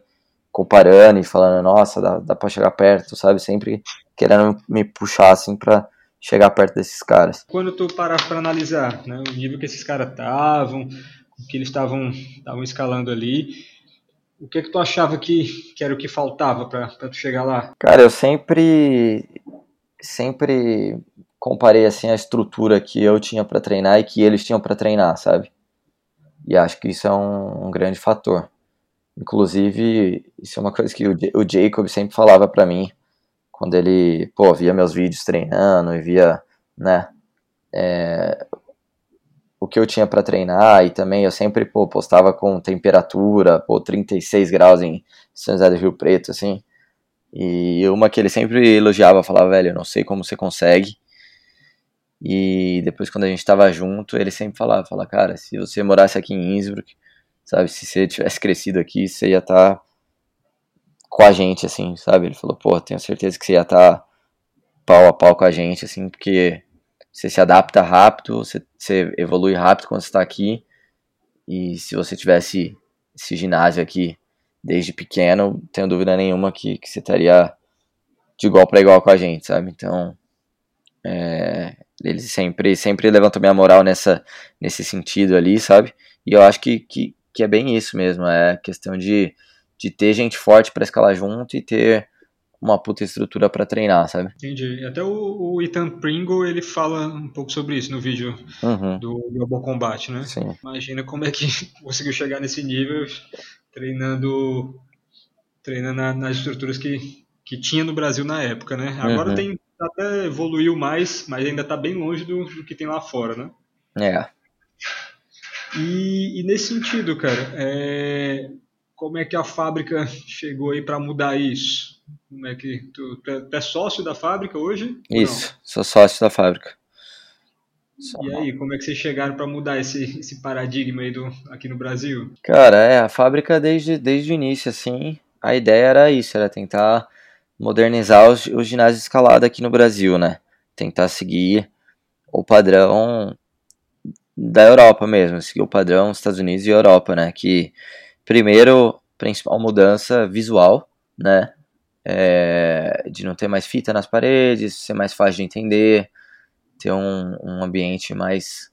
Comparando e falando, nossa, dá, dá para chegar perto, sabe? Sempre querendo me puxar assim para chegar perto desses caras. Quando tu parar para analisar, né, o nível que esses caras estavam, o que eles estavam escalando ali, o que é que tu achava que, que era o que faltava para tu chegar lá? Cara, eu sempre sempre comparei assim a estrutura que eu tinha para treinar e que eles tinham para treinar, sabe? E acho que isso é um, um, grande fator. Inclusive, isso é uma coisa que o, Jacob sempre falava para mim quando ele, pô, via meus vídeos treinando e via, né, é, o que eu tinha para treinar e também eu sempre, pô, postava com temperatura, pô, 36 graus em São José do Rio Preto, assim, e uma que ele sempre elogiava, falava, velho, eu não sei como você consegue, e depois quando a gente tava junto, ele sempre falava, fala, cara, se você morasse aqui em Innsbruck, sabe, se você tivesse crescido aqui, você ia estar tá com a gente, assim, sabe? Ele falou, pô, tenho certeza que você ia estar tá pau a pau com a gente, assim, porque você se adapta rápido, você, você evolui rápido quando você está aqui, e se você tivesse esse ginásio aqui desde pequeno, tenho dúvida nenhuma que, que você estaria de igual para igual com a gente, sabe? Então, é, ele sempre, sempre levantou minha moral nessa, nesse sentido ali, sabe? E eu acho que, que, que é bem isso mesmo, é questão de, de ter gente forte para escalar junto e ter uma puta estrutura para treinar, sabe? Entendi. Até o, o, Ethan Pringle, ele fala um pouco sobre isso no vídeo uhum. do Global Combat, né? Sim. Imagina como é que [LAUGHS] conseguiu chegar nesse nível treinando treinando nas estruturas que, que tinha no Brasil na época, né? Agora uhum. tem até evoluiu mais, mas ainda está bem longe do, do, que tem lá fora, né? É. E, e nesse sentido, cara, é, como é que a fábrica [LAUGHS] chegou aí para mudar isso? Como é que tu, tu, é, tu, é, sócio da fábrica hoje? Isso, sou sócio da fábrica. E aí, como é que vocês chegaram para mudar esse, esse paradigma aí do, aqui no Brasil? Cara, é, a fábrica desde, desde o início, assim, a ideia era isso, era tentar modernizar os, os ginásios escalados aqui no Brasil, né? Tentar seguir o padrão da Europa mesmo, seguir o padrão dos Estados Unidos e Europa, né? Que primeiro, principal mudança visual, né? É, de não ter mais fita nas paredes, ser mais fácil de entender, ter um, um ambiente mais,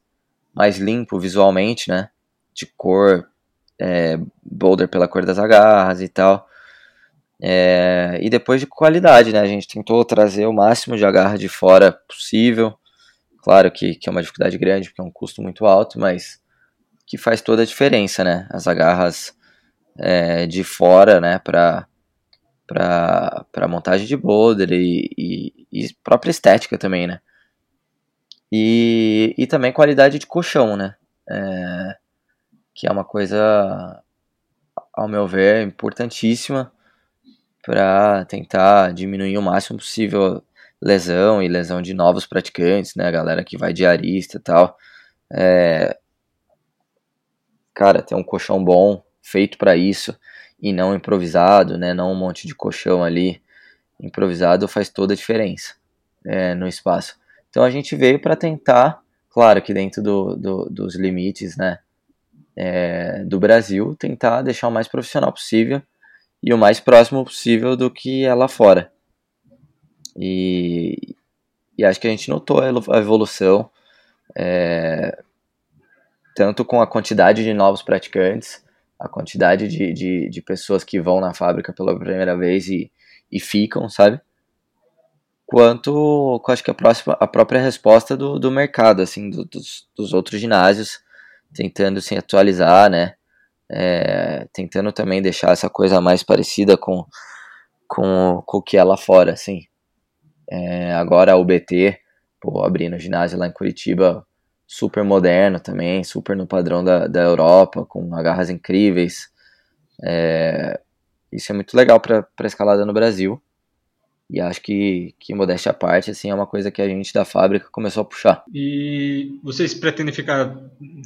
mais limpo visualmente, né? De cor, é, boulder pela cor das agarras e tal. É, e depois de qualidade, né? A gente tentou trazer o máximo de agarra de fora possível. Claro que, que é uma dificuldade grande, porque é um custo muito alto, mas que faz toda a diferença, né? As agarras é, de fora, né? Para para montagem de boulder e, e, e, própria estética também, né? E, e também qualidade de colchão, né? É, que é uma coisa, ao meu ver, importantíssima para tentar diminuir o máximo possível lesão e lesão de novos praticantes, né? A galera que vai diarista e tal. É... Cara, ter um colchão bom, feito para isso, e não improvisado, né? Não um monte de colchão ali improvisado faz toda a diferença é, no espaço. Então a gente veio para tentar, claro que dentro do, do, dos limites, né? É, do Brasil, tentar deixar o mais profissional possível e o mais próximo possível do que é lá fora. E, e acho que a gente notou a evolução, é, tanto com a quantidade de novos praticantes, a quantidade de, de, de, pessoas que vão na fábrica pela primeira vez e, e ficam, sabe? Quanto, acho que a, próxima, a própria resposta do, do mercado, assim, do, dos, dos outros ginásios, tentando se atualizar, né? é, tentando também deixar essa coisa mais parecida com, com, com o que é lá fora, assim. É, agora o BT, pô, abrindo ginásio lá em Curitiba, super moderno também, super no padrão da, da Europa, com agarras incríveis. É, isso é muito legal para escalada no Brasil. E acho que, que modéstia à parte, assim, é uma coisa que a gente da fábrica começou a puxar. E vocês pretendem ficar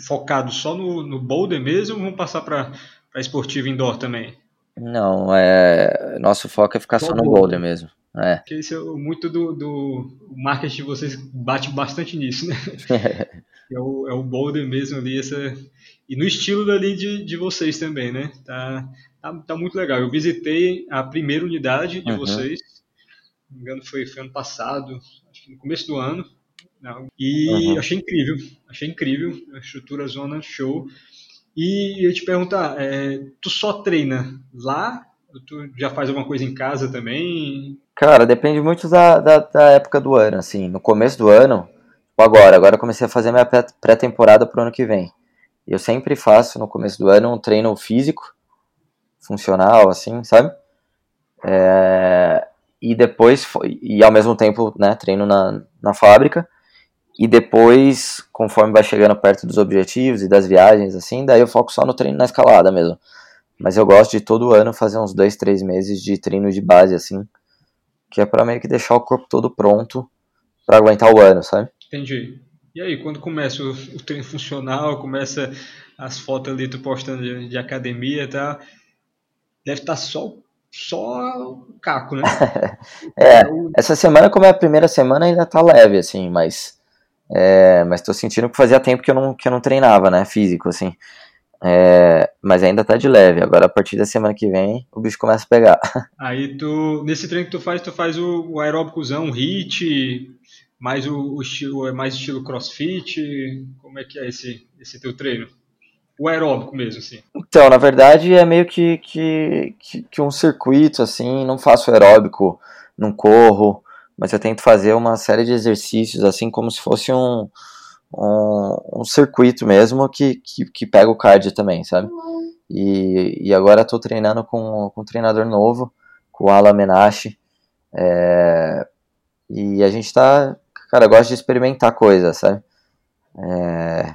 focados só no, no boulder mesmo ou vão passar para esportivo indoor também? Não, é nosso foco é ficar só, só no boulder mesmo. É. Porque isso é muito do, do marketing de vocês bate bastante nisso, né? [LAUGHS] é, o, é o boulder mesmo ali, essa, e no estilo dali de, de vocês também, né? Tá, tá, tá muito legal. Eu visitei a primeira unidade de uhum. vocês não me engano foi, foi ano passado, acho que no começo do ano. Não, e uhum. achei incrível, achei incrível, a estrutura zona show. E eu te perguntar, é, tu só treina lá? Tu já faz alguma coisa em casa também? Cara, depende muito da, da, da época do ano, assim. No começo do ano, agora, agora eu comecei a fazer minha pré-temporada pro ano que vem. Eu sempre faço no começo do ano um treino físico, funcional, assim, sabe? É, e depois, e ao mesmo tempo, né, treino na, na fábrica, e depois, conforme vai chegando perto dos objetivos e das viagens, assim, daí eu foco só no treino na escalada mesmo. Mas eu gosto de todo ano fazer uns dois, três meses de treino de base, assim, que é para meio que deixar o corpo todo pronto para aguentar o ano, sabe? Entendi. E aí, quando começa o, o treino funcional, começa as fotos ali tu postando de, de academia e tá, deve estar tá só só o caco, né? [LAUGHS] é, essa semana, como é a primeira semana, ainda tá leve, assim, mas. É, mas tô sentindo que fazia tempo que eu não, que eu não treinava, né? Físico, assim. É, mas ainda tá de leve. Agora, a partir da semana que vem, o bicho começa a pegar. [LAUGHS] Aí tu. Nesse treino que tu faz, tu faz o, o aeróbicozão, o HIT, mais o, o estilo, é mais estilo crossfit. Como é que é esse, esse teu treino? o aeróbico mesmo, assim? Então, na verdade, é meio que, que, que, que um circuito, assim, não faço aeróbico, não corro, mas eu tento fazer uma série de exercícios, assim, como se fosse um, um, um circuito mesmo que, que, que, pega o cardio também, sabe? E, e agora estou treinando com, com um treinador novo, com o Alan Menache, é, e a gente tá, cara, gosta de experimentar coisas, sabe? É,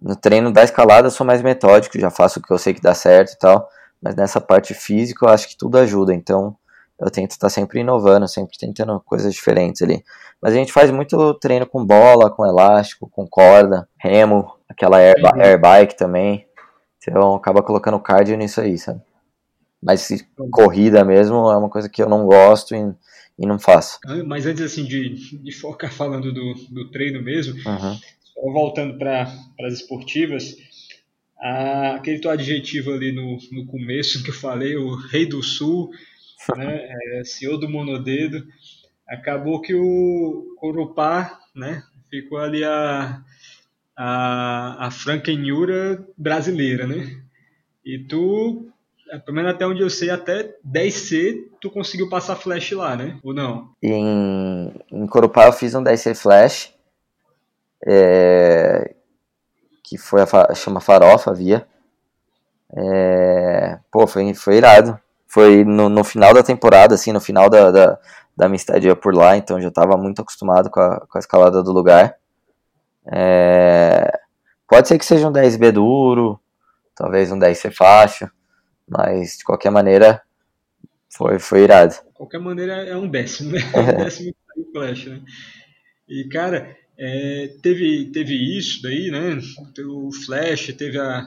no treino da escalada eu sou mais metódico, já faço o que eu sei que dá certo e tal, mas nessa parte física eu acho que tudo ajuda, então eu tento estar sempre inovando, sempre tentando coisas diferentes ali. Mas a gente faz muito treino com bola, com elástico, com corda, remo, aquela air, uhum. air bike também. Então acaba colocando cardio nisso aí, sabe? Mas corrida mesmo é uma coisa que eu não gosto e, e não faço. Ah, mas antes assim de, de focar [LAUGHS] falando do, do treino mesmo, uhum voltando para as esportivas, aquele teu adjetivo ali no, no começo que eu falei, o rei do sul, né, é, CEO do monodedo, acabou que o Corupá, né, ficou ali a, a, a brasileira, né? E tu, pelo menos até onde eu sei, até 10C tu conseguiu passar flash lá, né? Ou não? Em, em Corupá eu fiz um 10C flash, é, que foi a chama Farofa Via. É, pô, foi, foi irado. Foi no, no, final da temporada, assim, no final da, da, da minha estadia por lá, então já estava muito acostumado com a, com a escalada do lugar. É, pode ser que seja um 10B duro, talvez um 10C fácil, mas de qualquer maneira foi, foi irado. De qualquer maneira é um décimo, né? É [LAUGHS] um décimo flash, né? E cara, é, teve, teve isso daí, né? O Flash teve a,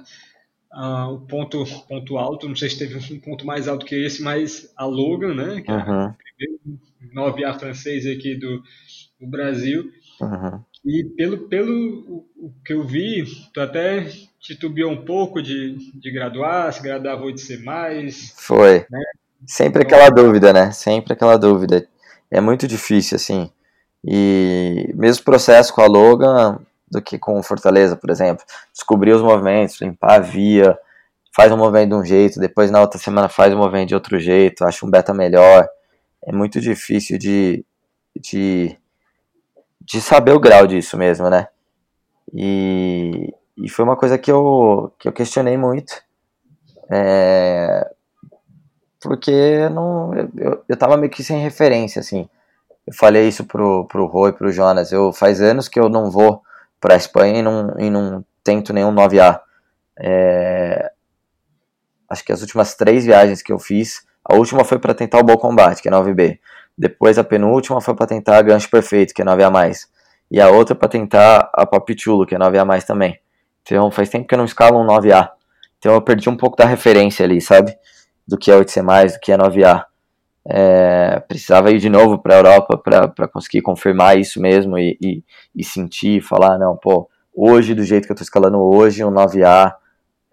a, o ponto, ponto alto, não sei se teve um ponto mais alto que esse, mas a Logan, né? Que uhum. é o primeiro 9A francês aqui do, do Brasil. Uhum. E pelo, pelo o, que eu vi, tu até titubeou um pouco de, de graduar, se graduar vou de ser mais. Foi. Né? Sempre então, aquela dúvida, né? Sempre aquela dúvida. É muito difícil, assim. E mesmo processo com a Logan do que com Fortaleza, por exemplo. Descobrir os movimentos, limpar a via, faz um movimento de um jeito, depois na outra semana faz um movimento de outro jeito, acha um beta melhor. É muito difícil de, de, de saber o grau disso mesmo, né? E, e foi uma coisa que eu, que eu questionei muito. É, porque não, eu, eu tava meio que sem referência, assim. Eu falei isso pro, pro Rui, pro Jonas. Eu faz anos que eu não vou pra Espanha e não, e não tento nenhum 9A. É, acho que as últimas três viagens que eu fiz, a última foi para tentar o Bom Combate, que é 9B. Depois a penúltima foi para tentar a Gancho Perfeito, que é 9A+. E a outra para tentar a Papichulo, que é 9A+, também. Então faz tempo que eu não escalo um 9A. Então eu perdi um pouco da referência ali, sabe? Do que é 8C+, do que é 9A. É, precisava ir de novo para a Europa para conseguir confirmar isso mesmo e, e, e, sentir, falar, não, pô, hoje, do jeito que eu estou escalando hoje, um 9A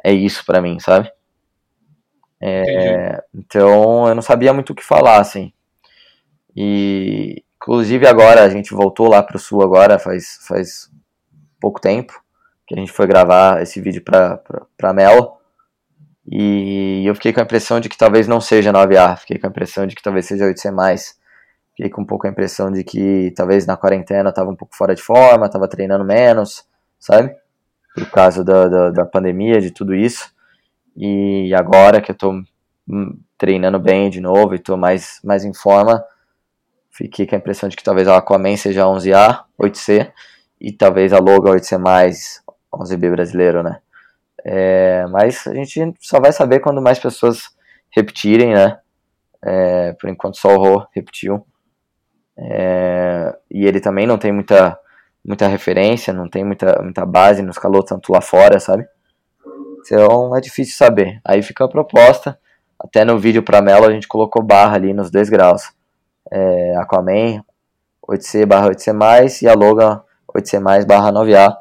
é isso para mim, sabe? É, então eu não sabia muito o que falar, assim. E inclusive agora a gente voltou lá para o sul agora faz, faz pouco tempo que a gente foi gravar esse vídeo para Mel. E eu fiquei com a impressão de que talvez não seja 9A, fiquei com a impressão de que talvez seja 8C+. Fiquei com um pouco a impressão de que talvez na quarentena eu tava um pouco fora de forma, tava treinando menos, sabe? Por causa da, da, da pandemia, de tudo isso. E agora que eu tô hum, treinando bem de novo e tô mais, mais em forma, Fiquei com a impressão de que talvez a Aquaman seja 11A, 8C, e talvez a Loga 8C+, 11B brasileiro, né? É, mas a gente só vai saber quando mais pessoas repetirem, né? É, por enquanto só o Ro repetiu. É, e ele também não tem muita, muita referência, não tem muita, muita base nos calor tanto lá fora, sabe? Então é difícil saber. Aí fica a proposta. Até no vídeo para Melo a gente colocou barra ali nos dois graus. É, Aquaman 8C barra 8C+, e a Logan 8C+, barra 9A.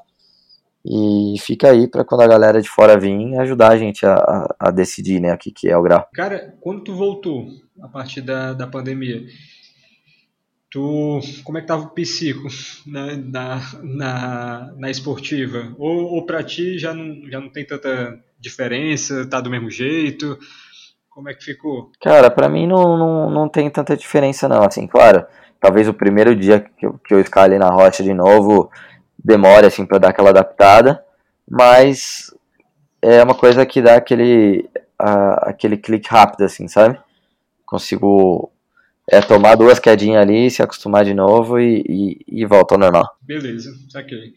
E fica aí para quando a galera de fora vir ajudar a gente a, a, a decidir né, o que, que é o grau. Cara, quando tu voltou a partir da, da pandemia, tu como é que tava o psico né, na, na, na esportiva? Ou, ou para ti já não, já não tem tanta diferença, tá do mesmo jeito? Como é que ficou? Cara, para mim não, não, não tem tanta diferença não, assim, claro, talvez o primeiro dia que eu, que eu escalei na rocha de novo demore assim para dar aquela adaptada, mas é uma coisa que dá aquele aquele clique rápido assim, sabe? Consigo é tomar duas quedinhas ali, se acostumar de novo e, e, e volta ao normal. Beleza, saquei.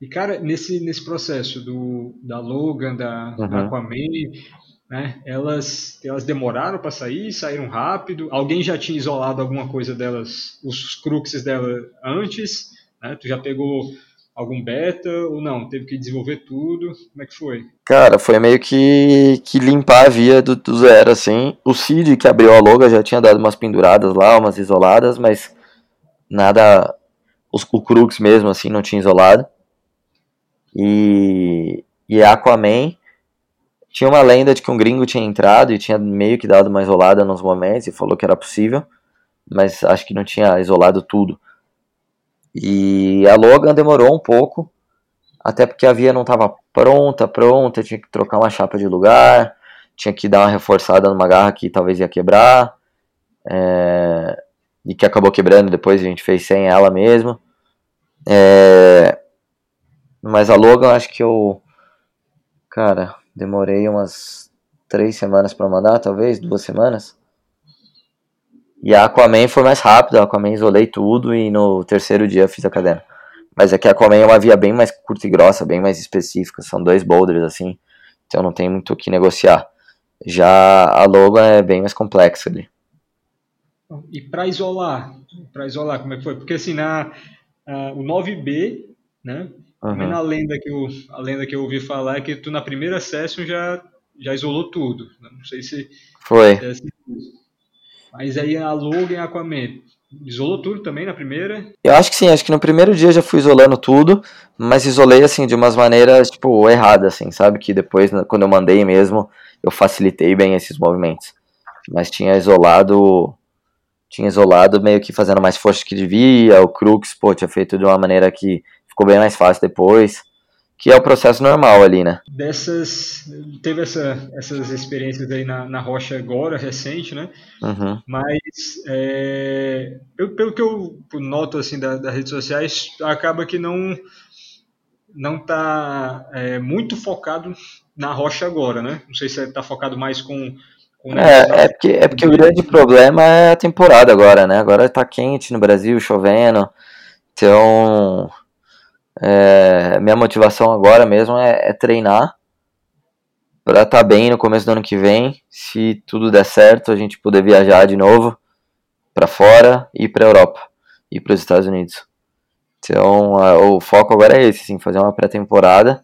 E cara, nesse, nesse processo do, da Logan, da, uhum. da Aquaman, né, elas, elas demoraram para sair, saíram rápido. Alguém já tinha isolado alguma coisa delas, os cruxes dela antes? Né? Tu já pegou algum beta ou não? Teve que desenvolver tudo? Como é que foi? Cara, foi meio que, que limpar a via do, do zero, assim. O Cid, que abriu a loga, já tinha dado umas penduradas lá, umas isoladas, mas nada... Os, o Crux mesmo, assim, não tinha isolado. E, e Aquaman tinha uma lenda de que um gringo tinha entrado e tinha meio que dado uma isolada nos momentos e falou que era possível, mas acho que não tinha isolado tudo. E a Logan demorou um pouco, até porque a via não estava pronta, pronta, tinha que trocar uma chapa de lugar, tinha que dar uma reforçada numa garra que talvez ia quebrar, é, e que acabou quebrando, depois a gente fez sem ela mesmo. É, mas a Logan acho que eu, cara, demorei umas três semanas para mandar, talvez, duas semanas. E a Aquaman foi mais rápida, a Aquaman isolei tudo e no terceiro dia fiz a cadena. Mas é que a Aquaman é uma via bem mais curta e grossa, bem mais específica, são dois boulders assim, então não tem muito o que negociar. Já a Logan é bem mais complexa ali. E para isolar, para isolar, como é que foi? Porque assim, na, uh, o 9B, né? Uhum. Na lenda que eu, a lenda que eu ouvi falar é que tu na primeira session já, já isolou tudo. Não sei se. Foi. Se é assim. Mas aí a Logan e a Aquaman isolou tudo também na primeira? Eu acho que sim, acho que no primeiro dia já fui isolando tudo, mas isolei assim de umas maneiras tipo erradas assim, sabe? Que depois quando eu mandei mesmo, eu facilitei bem esses movimentos. Mas tinha isolado tinha isolado meio que fazendo mais força que devia, o Crux, pô, tinha feito de uma maneira que ficou bem mais fácil depois que é o processo normal ali, né? Dessas, teve essa, essas experiências aí na, na rocha agora, recente, né? Uhum. Mas, é, eu, pelo que eu noto, assim, da, das redes sociais, acaba que não não tá é, muito focado na rocha agora, né? Não sei se está focado mais com... com é, é, porque, é porque o grande problema é a temporada agora, né? Agora tá quente no Brasil, chovendo, então é, minha motivação agora mesmo é, é treinar para estar tá bem no começo do ano que vem. Se tudo der certo, a gente poder viajar de novo para fora e para Europa e para os Estados Unidos. Então, a, o foco agora é esse, sim, fazer uma pré-temporada,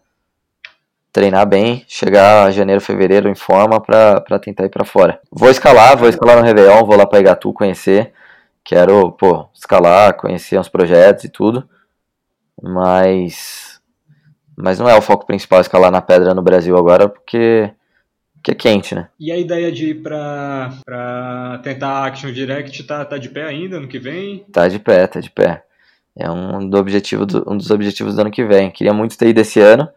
treinar bem, chegar a janeiro, fevereiro em forma para tentar ir para fora. Vou escalar, vou escalar no Réveillon, vou lá para Igatu conhecer. Quero, pô, escalar, conhecer uns projetos e tudo mas mas não é o foco principal escalar na pedra no Brasil agora, porque, porque é quente, né? E a ideia de ir pra, pra tentar Action Direct tá, tá de pé ainda ano que vem? Tá de pé, tá de pé. É um, do objetivo do, um dos objetivos do ano que vem. Queria muito ter ido esse ano,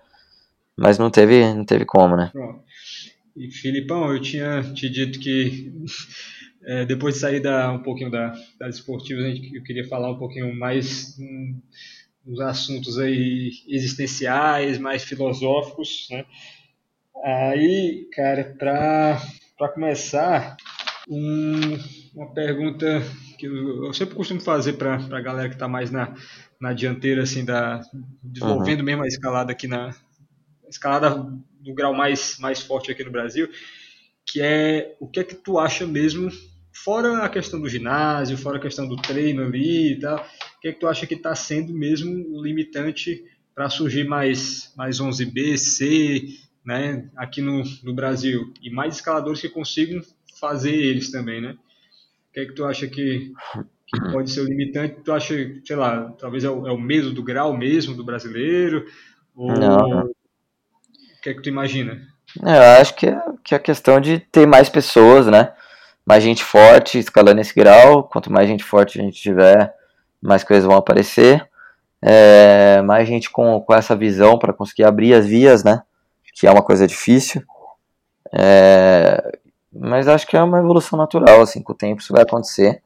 mas não teve, não teve como, né? Pronto. E Filipão, eu tinha te dito que [LAUGHS] é, depois de sair da, um pouquinho da, das esportivas, eu queria falar um pouquinho mais um, uns assuntos aí existenciais, mais filosóficos, né? Aí, cara, para começar, Um, uma pergunta que eu, eu, sempre costumo fazer para a galera que está mais na, na dianteira, assim, da, desenvolvendo uhum. mesmo a escalada aqui na escalada do grau mais, mais forte aqui no Brasil, que é o que é que tu acha mesmo, fora a questão do ginásio, fora a questão do treino ali e tal, o que é que tu acha que está sendo mesmo limitante para surgir mais, mais 11B, C, né, aqui no, no Brasil, e mais escaladores que consigam fazer eles também, né? O que é que tu acha que, que pode ser o limitante? Tu acha, sei lá, talvez é o, é o medo do grau mesmo do brasileiro? Ou não. o que é que tu imagina? É, eu acho que é, que é a questão de ter mais pessoas, né? Mais gente forte escalando esse grau. Quanto mais gente forte a gente tiver, mais coisas vão aparecer. É, mais gente com, com essa visão para conseguir abrir as vias, né? Que é uma coisa difícil. É, mas acho que é uma evolução natural, assim, com o tempo isso vai acontecer.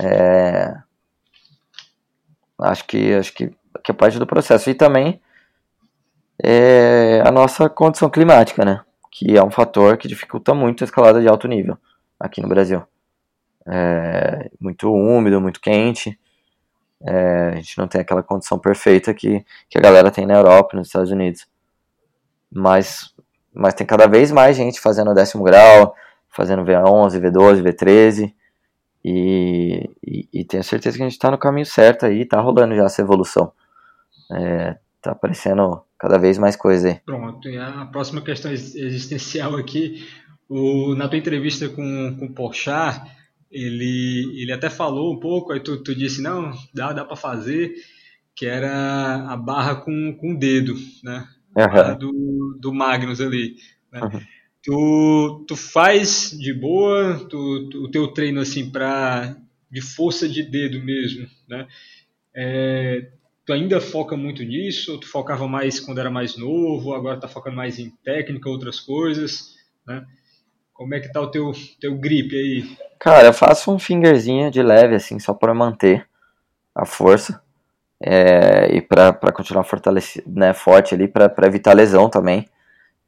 É... Acho que acho que, que é parte do processo. E também é a nossa condição climática, né? Que é um fator que dificulta muito a escalada de alto nível aqui no Brasil. É muito úmido, muito quente. É, a gente não tem aquela condição perfeita que, que a galera tem na Europa e nos Estados Unidos. Mas mas tem cada vez mais gente fazendo décimo grau, fazendo V11, V12, V13, e, e, e tenho certeza que a gente está no caminho certo aí, está rolando já essa evolução. É, tá aparecendo cada vez mais coisa aí. Pronto, e a próxima questão existencial aqui, o, na tua entrevista com, com o Porchat, ele, ele até falou um pouco, aí tu, tu disse, não, dá, dá para fazer, que era a barra com, com o dedo, né? uhum. do, do Magnus ali. Né? Uhum. Tu, tu faz de boa tu, tu, o teu treino assim para de força de dedo mesmo, né? É, tu ainda foca muito nisso? Tu focava mais quando era mais novo? Agora tá focando mais em técnica, outras coisas, né? Como é que tá o teu, teu grip aí? Cara, eu faço um fingerzinho de leve, assim, só para manter a força é, e para continuar fortalecido, né, forte ali, para evitar lesão também,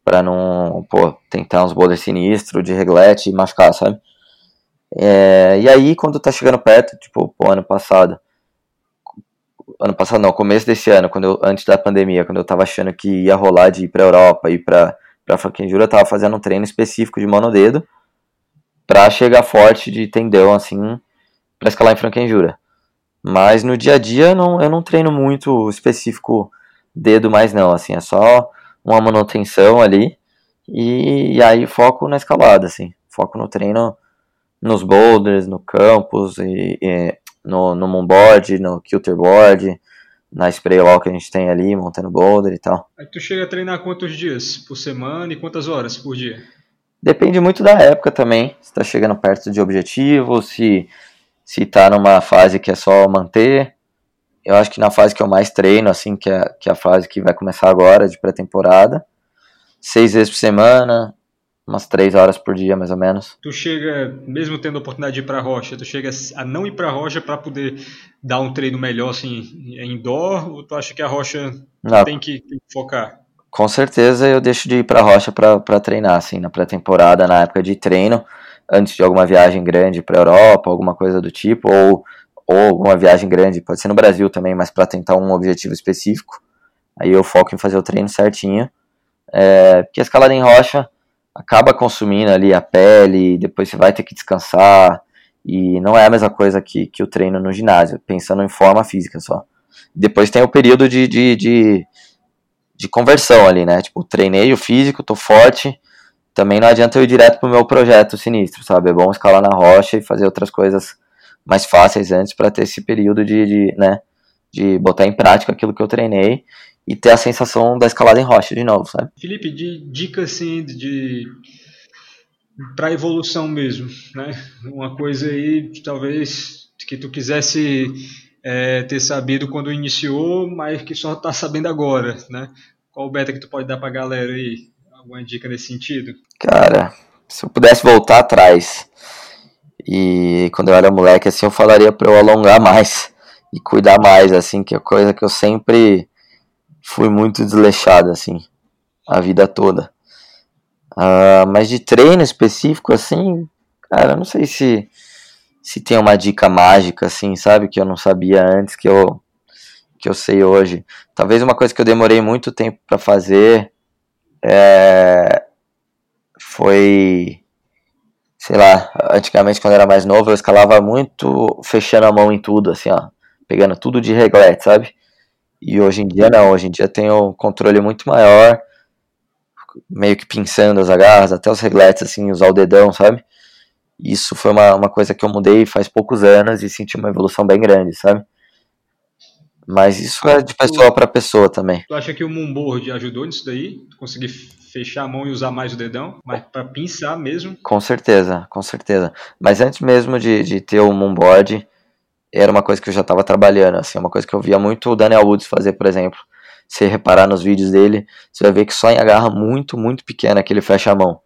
para não, pô, tentar uns boulders sinistros de reglete e machucar, sabe? É, e aí, quando tá chegando perto, tipo, pô, ano passado, ano passado não, começo desse ano, quando eu, antes da pandemia, quando eu tava achando que ia rolar de ir pra Europa, ir pra, pra Franquenjura, eu tava fazendo um treino específico de mão no dedo, pra chegar forte de tendão, assim, pra escalar em Franquenjura. Mas no dia a dia não, eu não treino muito específico dedo mais não, assim, é só uma manutenção ali e, e aí foco na escalada, assim, foco no treino nos boulders, no campus e, e no, no moonboard, no kilterboard, na spray wall que a gente tem ali, montando boulder e tal. Aí tu chega a treinar quantos dias por semana e quantas horas por dia? Depende muito da época também, se tá chegando perto de objetivo, se se tá numa fase que é só manter. Eu acho que na fase que eu mais treino, assim, que é, que é a fase que vai começar agora, de pré-temporada, seis vezes por semana, umas três horas por dia, mais ou menos. Tu chega, mesmo tendo a oportunidade de ir pra rocha, tu chega a não ir pra rocha para poder dar um treino melhor, assim, em indoor, ou tu acha que a rocha não. tem que, focar? Com certeza eu deixo de ir pra rocha para treinar, assim, na pré-temporada, na época de treino antes de alguma viagem grande para Europa, alguma coisa do tipo, ou, ou alguma viagem grande, pode ser no Brasil também, mas para tentar um objetivo específico. Aí eu foco em fazer o treino certinho, é, porque a escalada em rocha acaba consumindo ali a pele, depois você vai ter que descansar, e não é a mesma coisa que, que o treino no ginásio, pensando em forma física só. Depois tem o período de, de, de, de conversão ali, né? Tipo, treinei o físico, tô forte, também não adianta eu ir direto pro meu projeto sinistro, sabe? É bom escalar na rocha e fazer outras coisas mais fáceis antes para ter esse período de, de, né, de botar em prática aquilo que eu treinei e ter a sensação da escalada em rocha de novo, sabe? Felipe, de dica assim de para evolução mesmo, né? Uma coisa aí talvez que tu quisesse é, ter sabido quando iniciou, mas que só tá sabendo agora, né? Qual o beta que tu pode dar pra galera aí? Alguma dica nesse sentido? Cara, se eu pudesse voltar atrás e quando eu era moleque, assim, eu falaria para eu alongar mais e cuidar mais, assim, que é coisa que eu sempre fui muito desleixado, assim, a vida toda. Uh, mas de treino específico, assim, Cara, não sei se se tem uma dica mágica assim, sabe, que eu não sabia antes que eu que eu sei hoje. Talvez uma coisa que eu demorei muito tempo para fazer é, foi sei lá, antigamente quando eu era mais novo eu escalava muito fechando a mão em tudo, assim, ó, pegando tudo de reglete, sabe? E hoje em dia não, hoje em dia tenho um controle muito maior, meio que pinçando as agarras, até os regletes, assim, usar o dedão, sabe? Isso foi uma, uma coisa que eu mudei faz poucos anos e senti uma evolução bem grande, sabe? Mas isso é de pessoa para pessoa também. Tu acha que o Moonboard ajudou nisso daí? Tu conseguir fechar a mão e usar mais o dedão? Mas para pinçar mesmo? Com certeza, com certeza. Mas antes mesmo de, de ter o Moonboard, era uma coisa que eu já estava trabalhando, assim, uma coisa que eu via muito o Daniel Woods fazer, por exemplo. Se reparar nos vídeos dele, você vai ver que só em agarra muito, muito pequena que ele fecha a mão.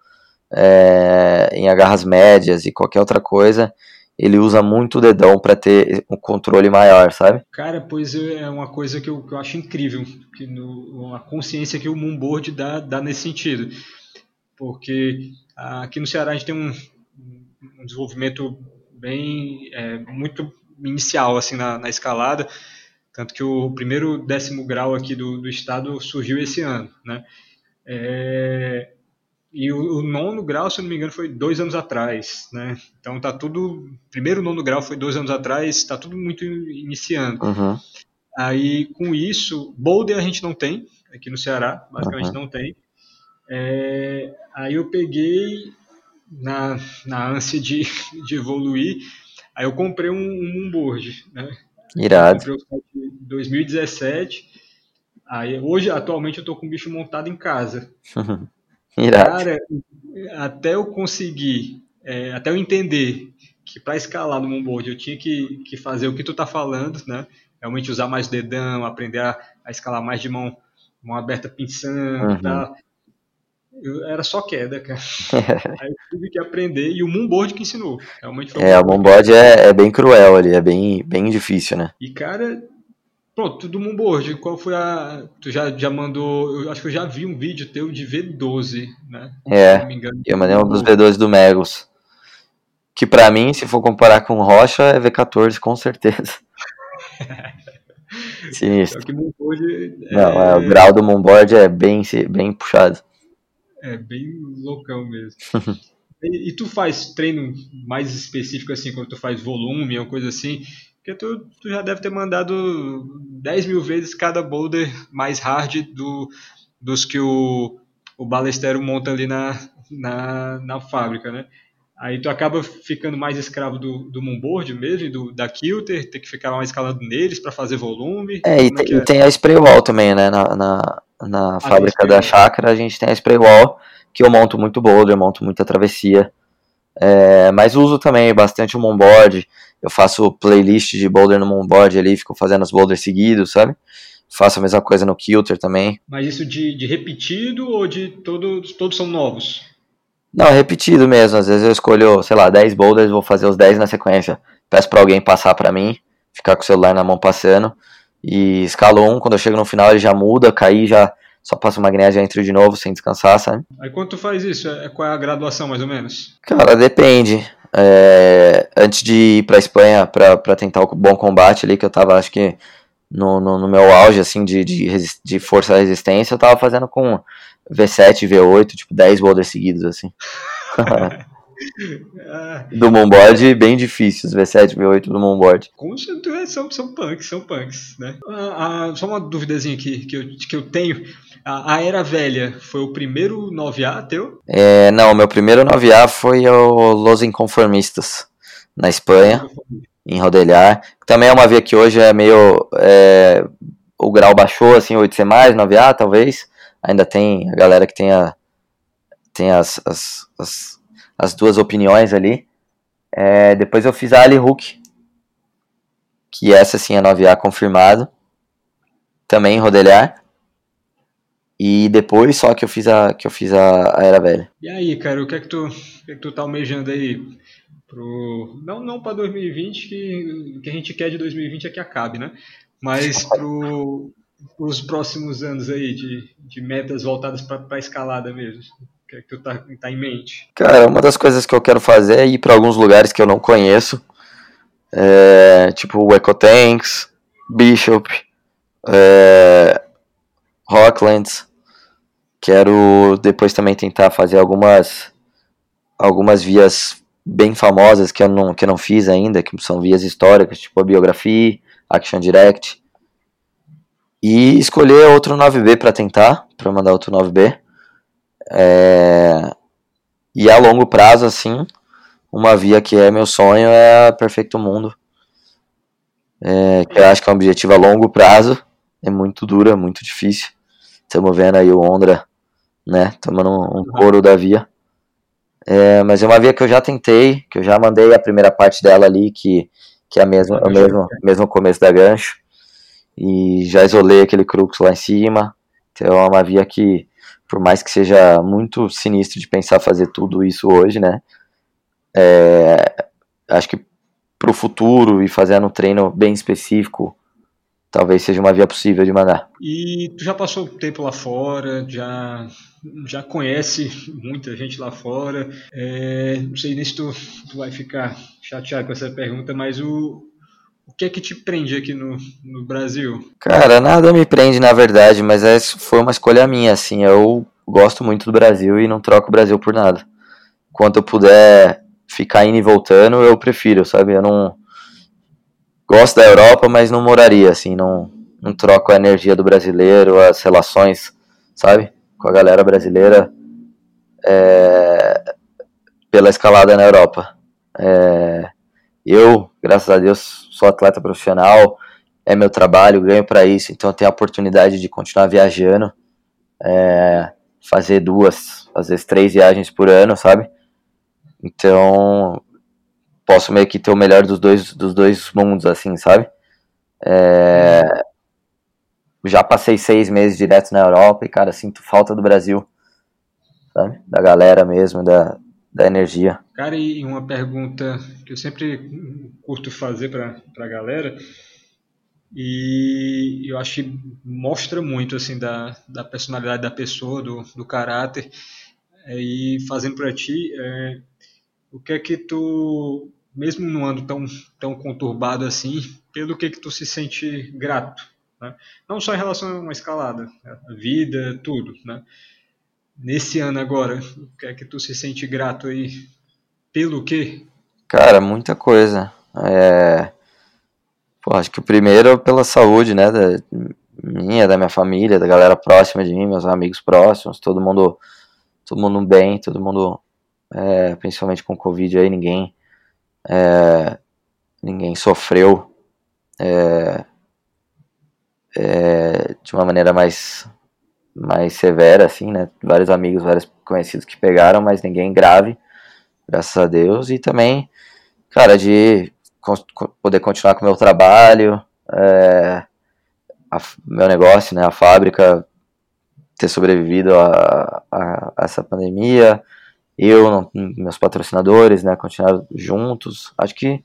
É, em agarras médias e qualquer outra coisa, ele usa muito o dedão para ter um controle maior, sabe? Cara, pois é uma coisa que eu, que eu acho incrível, que no, uma consciência que o Moonboard dá, dá nesse sentido. Porque aqui no Ceará a gente tem um, um desenvolvimento bem é, muito inicial assim na, na, escalada, tanto que o primeiro décimo grau aqui do, do estado surgiu esse ano, né? É, e o, o, nono grau, se não me engano, foi dois anos atrás, né? Então tá tudo. Primeiro nono grau foi dois anos atrás, tá tudo muito iniciando. Uhum. Aí com isso, boulder a gente não tem aqui no Ceará, basicamente uhum. não tem. É, aí eu peguei na, na ânsia de, de evoluir, aí eu comprei um, um board, né? Irado. Eu comprei o 2017. Aí hoje, atualmente, eu tô com o bicho montado em casa. [LAUGHS] Irado. Cara, até eu conseguir, é, até eu entender que para escalar no Moonboard eu tinha que, que fazer o que tu tá falando, né? Realmente usar mais dedão, aprender a, a escalar mais de mão, mão aberta pinçando uhum. Tá? Eu, era só queda, cara. [LAUGHS] Aí eu tive que aprender e o Moonboard que ensinou. Realmente é, o Moonboard é, é bem cruel ali, é bem, bem difícil, né? E, cara, Pronto, do Moonboard, qual foi a. Tu já, já mandou. Eu acho que eu já vi um vídeo teu de V12, né? É. Eu mandei um dos V12 do Megos. Que pra mim, se for comparar com Rocha, é V14, com certeza. [LAUGHS] Sinistro. Só que Moonboard é... Não, é, o grau do Moonboard é bem, bem puxado. É, bem loucão mesmo. [LAUGHS] e, e tu faz treino mais específico assim, quando tu faz volume ou coisa assim? Porque tu, tu já deve ter mandado 10 mil vezes cada boulder mais hard do, dos que o, o balesteiro monta ali na, na, na fábrica, né? Aí tu acaba ficando mais escravo do, do moonboard mesmo, do, da Kilter, ter que ficar mais escalando neles para fazer volume. É, e, é tem, é? tem a spray wall também, né? Na, na, na ah, fábrica da chácara a gente tem a spray wall, que eu monto muito boulder, monto muita travessia. É, mas uso também bastante o moonboard. Eu faço playlist de boulder no moonboard ali, fico fazendo os boulders seguidos, sabe? Faço a mesma coisa no Kilter também. Mas isso de, de repetido ou de todos, todos são novos? Não, é repetido mesmo. Às vezes eu escolho, sei lá, 10 boulders, vou fazer os 10 na sequência. Peço para alguém passar para mim, ficar com o celular na mão passando. E escalo um, quando eu chego no final ele já muda, cair já só passo magnésio e entro de novo sem descansar, sabe? Aí quando tu faz isso, é, qual é a graduação mais ou menos? Cara, depende. É, antes de ir pra Espanha pra, pra tentar o bom combate ali, que eu tava, acho que no, no, no meu auge, assim, de, de, de força e resistência, eu tava fazendo com V7, V8, tipo 10 boulders seguidos, assim. [LAUGHS] [LAUGHS] do Moonboard, bem difícil, os V7, V8 do Moonboard. Com certeza, são, são punks, são punks, né? Ah, ah, só uma duvidazinha aqui que eu, que eu tenho. A, a Era Velha foi o primeiro 9A teu? É, não, meu primeiro 9A foi o Los Inconformistas, na Espanha, em Rodelhar. Também é uma via que hoje é meio... É, o grau baixou, assim, 8C+, 9A, talvez. Ainda tem a galera que tem, a, tem as, as, as as duas opiniões ali. É, depois eu fiz a Ali Hook, que essa sim é 9A confirmado, também Rodelhar. E depois só que eu fiz a que eu fiz a, a Era Velha. E aí, cara, o que é que tu, o que é que tu tá almejando aí pro não não para 2020 que que a gente quer de 2020 é que acabe, né? Mas pro os próximos anos aí de, de metas voltadas para a escalada mesmo que que tu tá, tá em mente? Cara, uma das coisas que eu quero fazer é ir para alguns lugares que eu não conheço, é, tipo o Ecotanks, Bishop, é, Rocklands. Quero depois também tentar fazer algumas algumas vias bem famosas que eu não, que eu não fiz ainda, que são vias históricas, tipo a biografia, Action Direct. E escolher outro 9B para tentar, para mandar outro 9B. É... E a longo prazo, assim, uma via que é meu sonho é Perfeito Mundo. É, que eu acho que é um objetivo a longo prazo. É muito dura, muito difícil. Estamos vendo aí o Ondra, né, tomando um, um couro da via. É, mas é uma via que eu já tentei, que eu já mandei a primeira parte dela ali, que, que é a mesma, o mesmo, mesmo começo da gancho. E já isolei aquele crux lá em cima. Então é uma via que, por mais que seja muito sinistro de pensar fazer tudo isso hoje, né? É, acho que pro futuro e fazendo um treino bem específico, talvez seja uma via possível de mandar. E tu já passou tempo lá fora, já já conhece muita gente lá fora. É, não sei nem se tu, tu vai ficar chateado com essa pergunta, mas o, o que é que te prende aqui no, no Brasil? Cara, nada me prende na verdade, mas é, foi uma escolha minha, assim. Eu gosto muito do Brasil e não troco o Brasil por nada. Quanto eu puder ficar indo e voltando, eu prefiro, sabe? Eu não gosto da Europa, mas não moraria, assim, não, não troco a energia do brasileiro, as relações, sabe? com a galera brasileira é, pela escalada na Europa. É, eu, graças a Deus, sou atleta profissional, é meu trabalho, ganho para isso, então eu tenho a oportunidade de continuar viajando, é, fazer duas, às vezes três viagens por ano, sabe? Então posso meio que ter o melhor dos dois, dos dois mundos, assim, sabe? É, já passei seis meses direto na Europa e, cara, sinto falta do Brasil, sabe? Da galera mesmo, da, da energia. Cara, e uma pergunta que eu sempre curto fazer pra, pra galera, e eu acho que mostra muito, assim, da, da personalidade da pessoa, do, do caráter, é, e fazendo pra ti, é, o que é que tu, mesmo num ano tão, tão conturbado assim, pelo que que tu se sente grato? Né? Não só em relação a uma escalada, a vida, tudo. Né? Nesse ano agora, o que é que tu se sente grato aí? Pelo quê? Cara, muita coisa. É... Pô, acho que o primeiro é pela saúde, né? Da minha, da minha família, da galera próxima de mim, meus amigos próximos, todo mundo, todo mundo bem, todo mundo, é, principalmente com Covid aí, ninguém, é, ninguém sofreu. É, é, de uma maneira mais, mais severa, assim, né? Vários amigos, vários conhecidos que pegaram, mas ninguém grave, graças a Deus. E também, cara, de poder continuar com o meu trabalho, é, a, meu negócio, né? A fábrica ter sobrevivido a, a, a essa pandemia, eu, meus patrocinadores, né? Continuar juntos. Acho que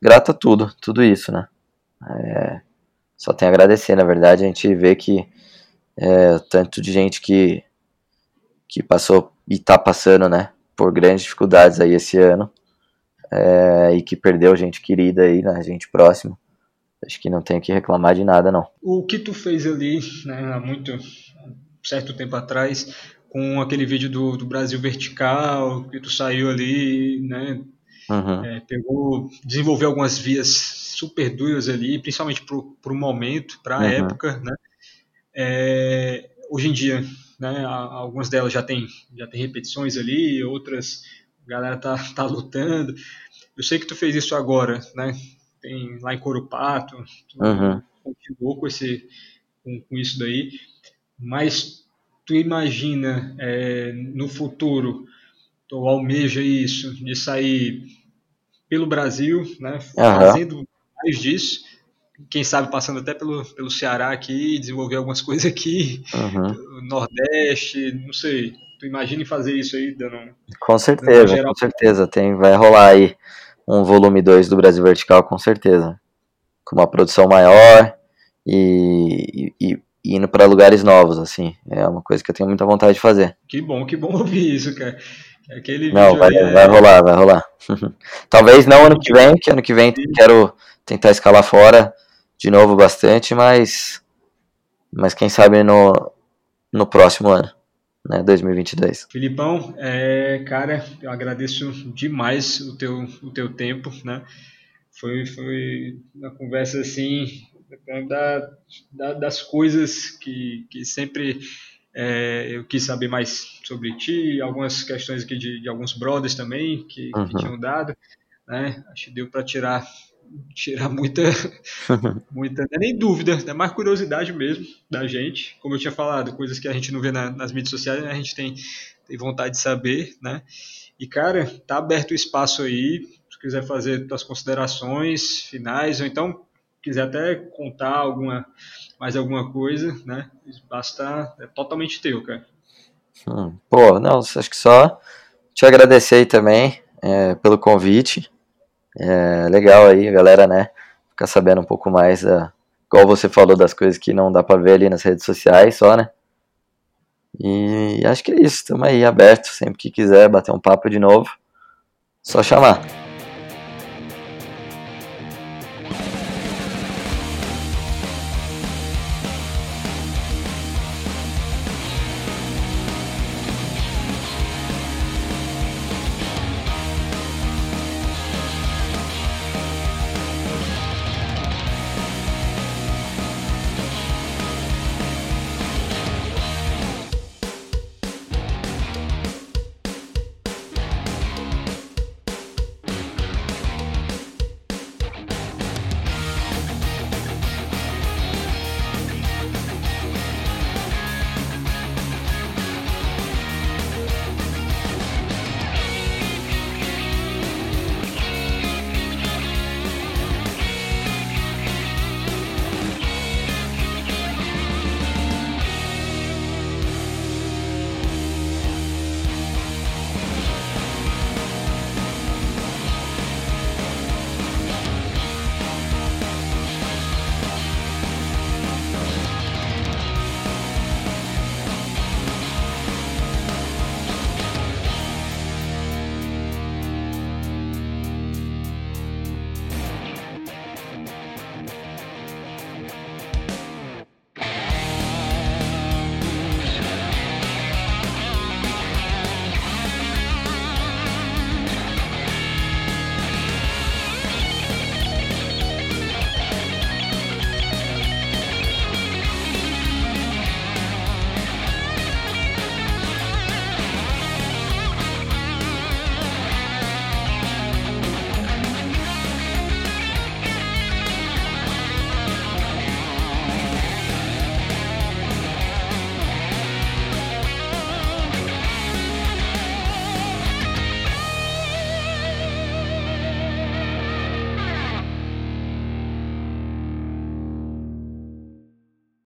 grata tudo, tudo isso, né? É, só tem a agradecer, na verdade, a gente vê que é, tanto de gente que, que passou e está passando, né, por grandes dificuldades aí esse ano, é, e que perdeu gente querida aí, né, gente próxima. Acho que não tem que reclamar de nada, não. O que tu fez ali, né, há muito certo tempo atrás, com aquele vídeo do, do Brasil Vertical, que tu saiu ali, né, uhum. é, pegou, desenvolveu algumas vias super duras ali, principalmente para o momento, para a uhum. época, né? É, hoje em dia, né, algumas delas já tem, já tem repetições ali, outras a galera tá, [LAUGHS] tá lutando. Eu sei que tu fez isso agora, né? Tem lá em Corupato, tu uhum. continuou com, esse, com, com, isso daí, mas tu imagina é, no futuro, tu almeja isso, de sair pelo Brasil, né, uhum. fazendo mais disso. Quem sabe passando até pelo, pelo Ceará aqui, desenvolver algumas [LAUGHS] coisas aqui, uhum. Nordeste, não sei. Tu imagine fazer isso aí, dando Com certeza, dando com certeza. Tem, vai rolar aí um volume 2 do Brasil Vertical, com certeza. Com uma produção maior e, e, e indo para lugares novos, assim. É uma coisa que eu tenho muita vontade de fazer. Que bom, que bom [LAUGHS] ouvir isso, cara. Aquele não, vai, é... vai rolar, vai rolar. [LAUGHS] Talvez não ano que vem, que ano que vem quero tentar escalar fora de novo bastante, mas mas quem sabe no, no próximo ano, né, 2022. Filipão, é, cara, eu agradeço demais o teu, o teu tempo, né? Foi, foi uma conversa assim da, da, das coisas que, que sempre é, eu quis saber mais sobre ti, algumas questões aqui de, de alguns brothers também que, uhum. que tinham dado, né? Acho que deu para tirar tirar muita, [LAUGHS] muita é nem dúvida, é mais curiosidade mesmo da gente. Como eu tinha falado, coisas que a gente não vê na, nas mídias sociais, né? a gente tem, tem vontade de saber, né? E cara, tá aberto o espaço aí, se quiser fazer suas considerações finais, ou então quiser até contar alguma mais alguma coisa, né? O espaço tá, é totalmente teu, cara. Hum, pô, não, acho que só te agradecer aí também é, pelo convite. É legal aí, galera, né? Ficar sabendo um pouco mais, da, igual você falou, das coisas que não dá pra ver ali nas redes sociais só, né? E acho que é isso, estamos aí aberto, sempre que quiser bater um papo de novo, só chamar.